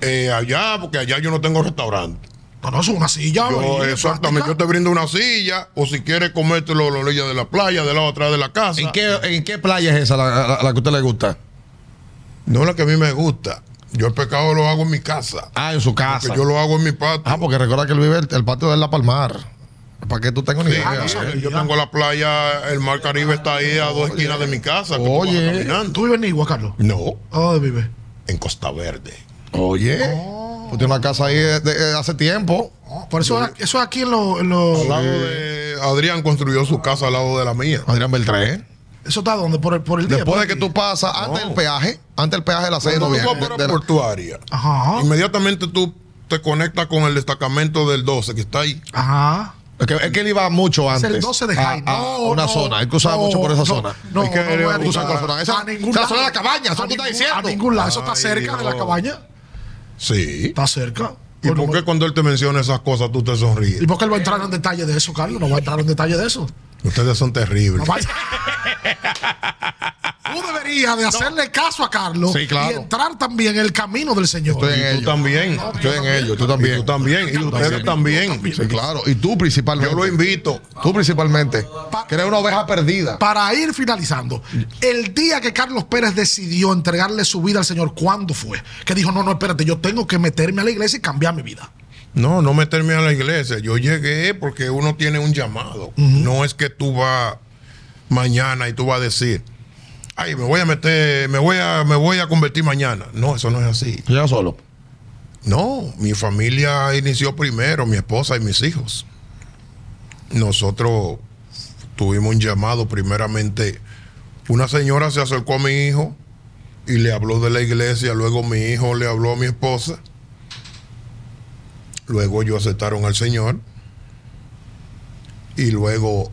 eh, allá, porque allá yo no tengo restaurante. no, no, es una silla. Yo, exactamente, yo te brindo una silla, o si quieres comértelo lo orilla de la playa, de la otra de la casa. ¿En qué, ¿En qué playa es esa la, la- la que a usted le gusta? No la que a mí me gusta. Yo el pescado lo hago en mi casa. Ah, en su casa. Porque yo lo hago en mi patio. Ah, porque recuerda que él vive el, el patio de la Palmar. Para que tú tengas una Sí, idea. Ah, no sabía. yo tengo la playa, el mar Caribe está ahí a dos esquinas de mi casa. que tú vas Oye. ¿Tú vives en Igua, Carlos? No, ¿A dónde vives? en Costa Verde. Oye. Tú tienes una casa ahí de, de- hace tiempo. Oh, por eso, eso es aquí en los... los- Al lado de Adrián construyó su casa al lado de la mía. Adrián Beltré. ¿Eso está dónde? Por el, por el día. Después por de que tú pasas, antes del peaje, antes del peaje de la seis tú vas de- por de la portuaria, Ajá. inmediatamente tú te conectas con el destacamento del 12 que está ahí. Ajá. Es que, es que él iba mucho Es antes. el 12 de a- Jaime. a No, una no, zona. Él cruzaba no, mucho por esa no, zona. No, Hay que no, no voy a buscar cruzar la zona. Esa- a ningún esa lado. zona de la cabaña, eso A tú estás diciendo. A ningún lado. Eso está Ay, cerca de la Dios. cabaña. Sí. Está cerca. ¿Y por qué cuando él te menciona esas cosas tú te sonríes? ¿Y por qué él va a entrar en detalle de eso, Carlos? No va a entrar en detalle de eso. Ustedes son terribles. No Tú deberías de hacerle caso a Carlos Sí, claro. y entrar también en el camino del Señor. Estoy en Y tú ello. también. Estoy en ello. Tú Y también. tú también. Y ustedes también. Sí, claro. Y tú principalmente. Yo lo invito. Tú principalmente. Pa- Que eres una oveja perdida. Para ir finalizando, el día que Carlos Pérez decidió entregarle su vida al Señor, ¿cuándo fue? Que dijo, no, no, espérate, yo tengo que meterme a la iglesia y cambiar mi vida. No, no meterme a la iglesia. Yo llegué porque uno tiene un llamado. No es que tú vas mañana y tú vas a decir, ay, me voy a meter, me voy a, me voy a convertir mañana. No, eso no es así. Llega solo. No, mi familia inició primero, mi esposa y mis hijos. Nosotros tuvimos un llamado primeramente. Una señora se acercó a mi hijo y le habló de la iglesia, luego mi hijo le habló a mi esposa. Luego ellos aceptaron al Señor y luego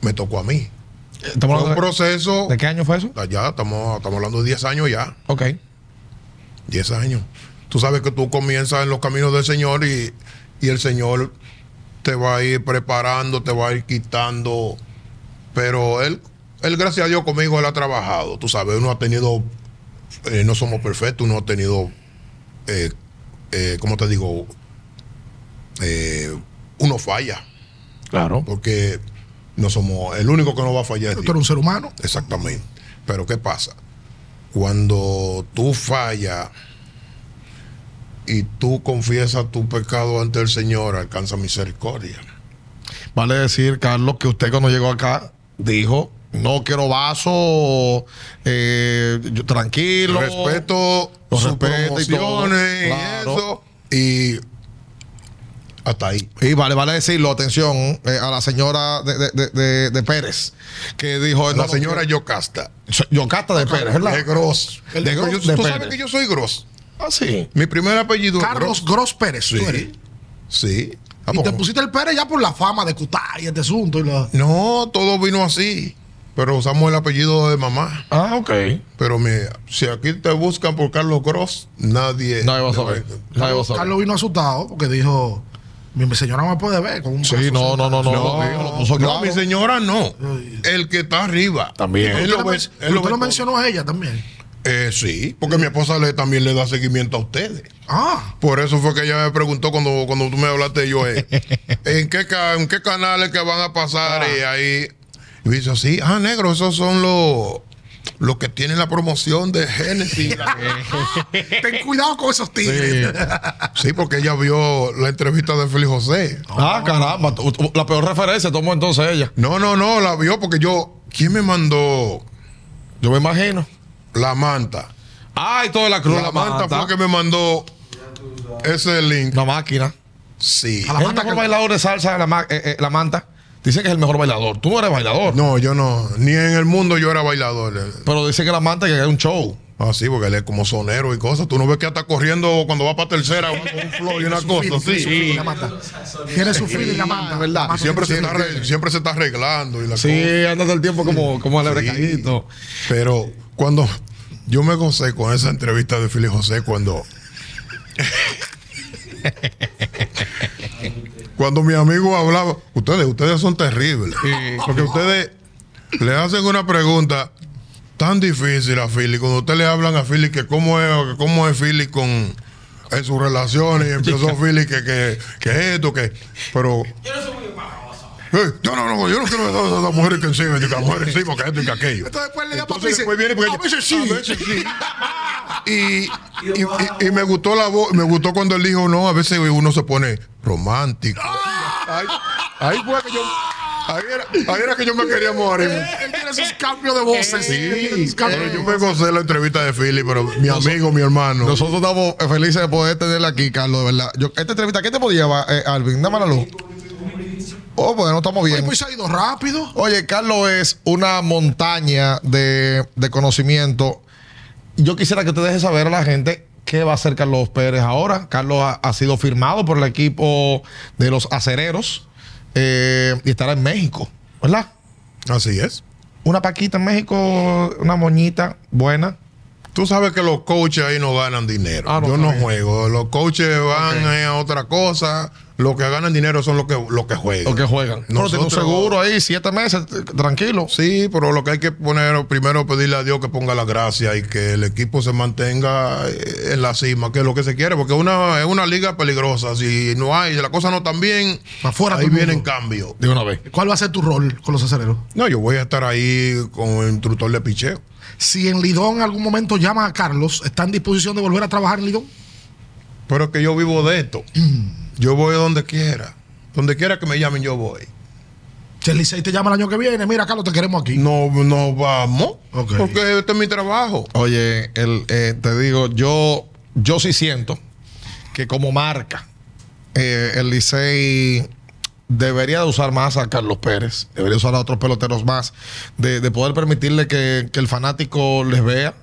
me tocó a mí. Estamos Fue un de, proceso, ¿De qué año fue eso? allá estamos, estamos hablando de 10 años ya. Ok. 10 años. Tú sabes que tú comienzas en los caminos del Señor y, y el Señor te va a ir preparando, te va a ir quitando. Pero él, él gracias a Dios conmigo, él ha trabajado. Tú sabes, uno ha tenido, eh, no somos perfectos, uno ha tenido, eh, eh, ¿cómo te digo? Eh, uno falla, Claro. porque no somos, el único que no va a fallar es Tú eres un ser humano. Exactamente. Pero ¿qué pasa? Cuando tú fallas y tú confiesas tu pecado ante el Señor, alcanza misericordia. Vale decir, Carlos, que usted cuando llegó acá dijo, no quiero vaso, eh, yo- tranquilo. Respeto sus respeto y todo. promociones y Claro. eso. Y hasta ahí. Y vale, vale decirlo, atención, eh, a la señora de, de- de- Pérez, que dijo... La no, señora no, Yocasta. Yocasta de Pérez, ¿verdad? Es Gross. El de Gross tú sabes Pérez. que yo soy Gross. Ah, sí. Mi primer apellido es Carlos Gross. Gross Pérez. tú eres. Sí. Sí. ¿A Y poco? te pusiste el Pérez ya por la fama de Cutá y este asunto. Y la... No, todo vino así. Pero usamos el apellido de mamá. Ah, ok. Pero me, si aquí te buscan por Carlos Gross, nadie. Nadie va a saber. Nadie va a saber. Carlos vino asustado porque dijo: Mi, mi señora me puede ver con un Sí, no, no, no, no, No, mi señora no. El que está arriba. También. Él Usted, lo usted lo mencionó a ella también. Eh, sí, porque mi esposa le, también le da seguimiento a ustedes. Ah, Por eso fue que ella me preguntó cuando, cuando tú me hablaste yo, eh, ¿en, qué, ¿en qué canales que van a pasar? Y ahí y dice así, ah, negro, esos son los los que tienen la promoción de Genesis. ten cuidado con esos tigres. sí, porque ella vio la entrevista de Félix José. Ah, caramba. La peor referencia tomó entonces ella. No, no, no, la vio porque yo, ¿quién me mandó Yo me imagino. la manta? Ay, toda la cruz. La, manta, fue que me mandó ese link. La máquina. Sí. A la manta que- bailador de salsa, la, ma- eh, eh, la manta. Dice que es el mejor bailador. Tú no eres bailador. No, yo no, ni en el mundo yo era bailador. Pero dice que la manta que es un show. Ah, sí, porque él es como sonero y cosas. Tú no ves que está corriendo cuando va para tercera con un flow y una cosa Tiene su así. feeling, la manta. verdad. Y siempre, se está, siempre se está arreglando y la Sí, anda todo el tiempo como, como Sí. Pero cuando yo me gocé con esa entrevista de Fili José, cuando. cuando mi amigo hablaba, ustedes, ustedes son terribles. Porque ustedes le hacen una pregunta tan difícil a Philly. Cuando ustedes le hablan a Philly que cómo es, que cómo es Philly con en sus relaciones, y empezó Philly que, que, que esto, que. Pero. Eh, yo no, no, yo no quiero a las mujeres que encima, que las mujeres encima, que esto y que aquello. Entonces después le da Entonces después viene porque "A veces sí". a veces sí. Y, y, y- y me gustó la voz, me gustó cuando él dijo, no, a veces uno se pone romántico. Ahí, ahí fue que yo, ahí era, ahí era que yo me quería morir. Él tiene esos cambios de voces. Sí, cambios de yo voces. me gocé la entrevista de Philly, pero mi amigo, mi hermano. Nosotros estamos felices de poder tenerla aquí, Carlos, de verdad. Yo, esta entrevista, ¿qué te podía llevar, eh, Alvin? Dame la luz. Oh, bueno, estamos bien. pues se ha ido rápido. Oye, Carlos es una montaña de, de conocimiento. Yo quisiera que te dejes saber a la gente qué va a hacer Carlos Pérez ahora. Carlos ha, ha sido firmado por el equipo de los acereros eh, y estará en México, ¿verdad? Así es. Una paquita en México, una moñita buena. Tú sabes que los coaches ahí no ganan dinero. Ah, no, Yo no bien. juego. Los coaches van a otra cosa. Los que ganan dinero son los que, los que juegan. Los que juegan. Pero tiene un Nosotros- seguro ahí, siete meses, tranquilo. Sí, pero lo que hay que poner, primero pedirle a Dios que ponga la gracia y que el equipo se mantenga eh, en la cima, que es lo que se quiere, porque una, es una liga peligrosa. Si no hay, si la cosa no están bien, Pa' fuera ahí todo el viene en mundo. cambio. De una vez. ¿Cuál va a ser tu rol con los aceleros? No, yo voy a estar ahí con el instructor de picheo. Si en Lidón en algún momento llama a Carlos, ¿está en disposición de volver a trabajar en Lidón? Pero es que yo vivo de esto. Yo voy donde quiera. Donde quiera que me llamen, yo voy. Si el Licey te llama el año que viene, mira, Carlos, te queremos aquí. No, no vamos. Ok. Porque este es mi trabajo. Oye, el, eh, te digo, yo, yo sí siento que como marca, eh, el Licey debería de usar más a Carlos Pérez, debería usar a otros peloteros más, de, de poder permitirle que, que el fanático les vea,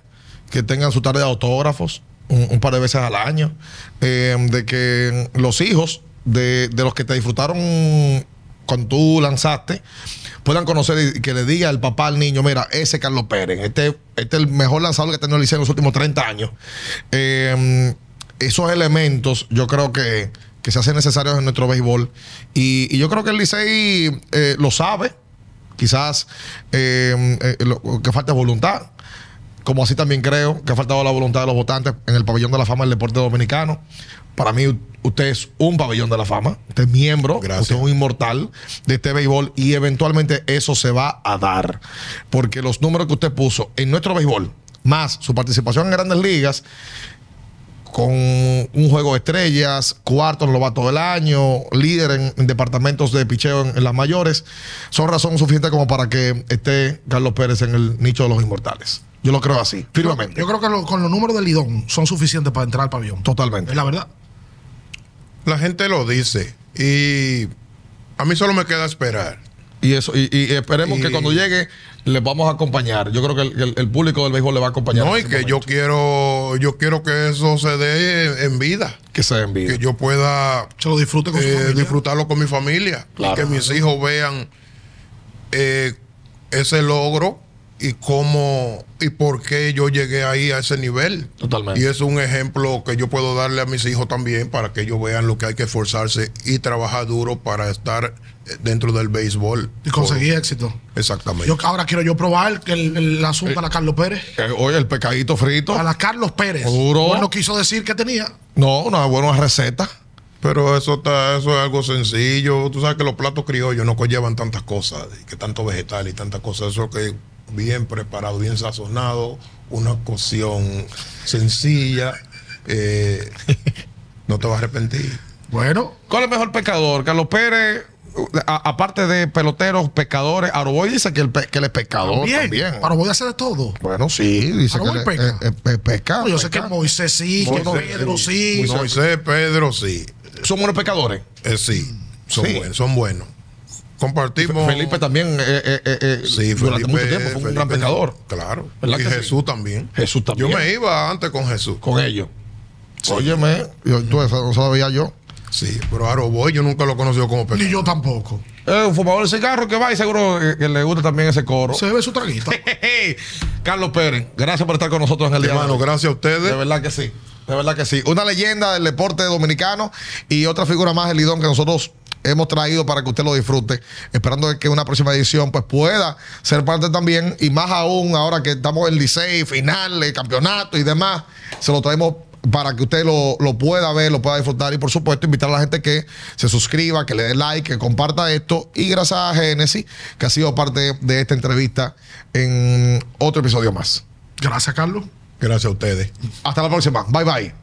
que tengan su tarde de autógrafos un, par de veces al año, eh, de que los hijos de, de los que te disfrutaron cuando tú lanzaste, puedan conocer y que le diga al papá al niño, mira, ese Carlos Pérez, este, este es el mejor lanzador que ha tenido el Licey en los últimos 30 años. Eh, esos elementos yo creo que, que se hacen necesarios en nuestro béisbol. Y, yo creo que el Licey eh, lo sabe. Quizás lo que falta voluntad. Como así también creo que ha faltado la voluntad de los votantes en el pabellón de la fama del deporte dominicano. Para mí, usted es un pabellón de la fama. Usted es miembro. Gracias. Usted es un inmortal de este béisbol. Y eventualmente eso se va a dar. Porque los números que usted puso en nuestro béisbol, más su participación en grandes ligas, con un juego de estrellas, cuarto en novato del año, líder en, en departamentos de picheo en, en las mayores, son razón suficiente como para que esté Carlos Pérez en el nicho de los inmortales. Yo lo creo así, firmemente. Yo creo que lo- con los números de Lidón son suficientes para entrar al pabellón. Totalmente. Es la verdad. La gente lo dice y a mí solo me queda esperar. Y eso, y, y esperemos Y- que cuando llegue les vamos a acompañar. Yo creo que el, el- el público del béisbol le va a acompañar. No, en y ese que yo momento. quiero, yo quiero que eso se dé en vida. que se envíe. Que yo pueda Se lo disfrute con su eh, familia. disfrutarlo con mi familia. Claro. Que mis hijos vean eh, ese logro y cómo y por qué yo llegué ahí a ese nivel. Totalmente. Y es un ejemplo que yo puedo darle a mis hijos también para que ellos vean lo que hay que esforzarse y trabajar duro para estar eh, dentro del béisbol. Y conseguir éxito. Exactamente. Yo, ahora quiero yo probar que el, el asunto a la Carlos Pérez. Eh, oye, el pecadito frito. A la Carlos Pérez. Seguro. Bueno, quiso decir que tenía. No, una buena receta. Pero eso está, eso es algo sencillo. Tú sabes que los platos criollos no llevan tantas cosas, y que tanto vegetal y tantas cosas. Eso que bien preparado, bien sazonado, una cocción sencilla. eh, no te vas a arrepentir. Bueno, ¿Cuál es el mejor pecador? Carlos Pérez, a- aparte de peloteros, pecadores, Aroboy dice que, el pe- que él es pecador bien. también. Pero voy a hacer de todo. Bueno, sí, dice que Aroboy él peca. eh, eh, peca. No, yo sé que. Moisés sí, que Moisés, Pedro sí. Moisés, Pedro, sí. Son buenos pecadores. Eh, sí, son Sí. buenos. Son buenos. Compartimos. Felipe también eh, eh, eh, eh, Sí, durante Felipe- mucho tiempo fue un Felipe- gran pecador. Claro. ¿Verdad Y sí? Jesús también. Jesús también. Yo me iba antes con Jesús. Con ellos. Óyeme, yo, tú, eso no sabía yo. Sí, pero Aroboy yo nunca lo he conocido como pecador. Ni yo tampoco. Es un fumador de cigarro que va y seguro eh, que le gusta también ese coro. Se ve su traguito. Carlos Pérez, gracias por estar con nosotros en el día de Hermano, gracias a De ustedes. verdad que sí. De verdad que sí. Una leyenda del deporte dominicano y otra figura más, el Lidón, que nosotros hemos traído para que usted lo disfrute, esperando que una próxima edición pues pueda ser parte también y más aún ahora que estamos en Licey, final, el campeonato y demás, se lo traemos para que usted lo, lo pueda ver, lo pueda disfrutar y por supuesto invitar a la gente que se suscriba, que le dé like, que comparta esto y gracias a Genesis que ha sido parte de esta entrevista en otro episodio más. Gracias, Carlos. Gracias a ustedes. Hasta la próxima. Bye bye.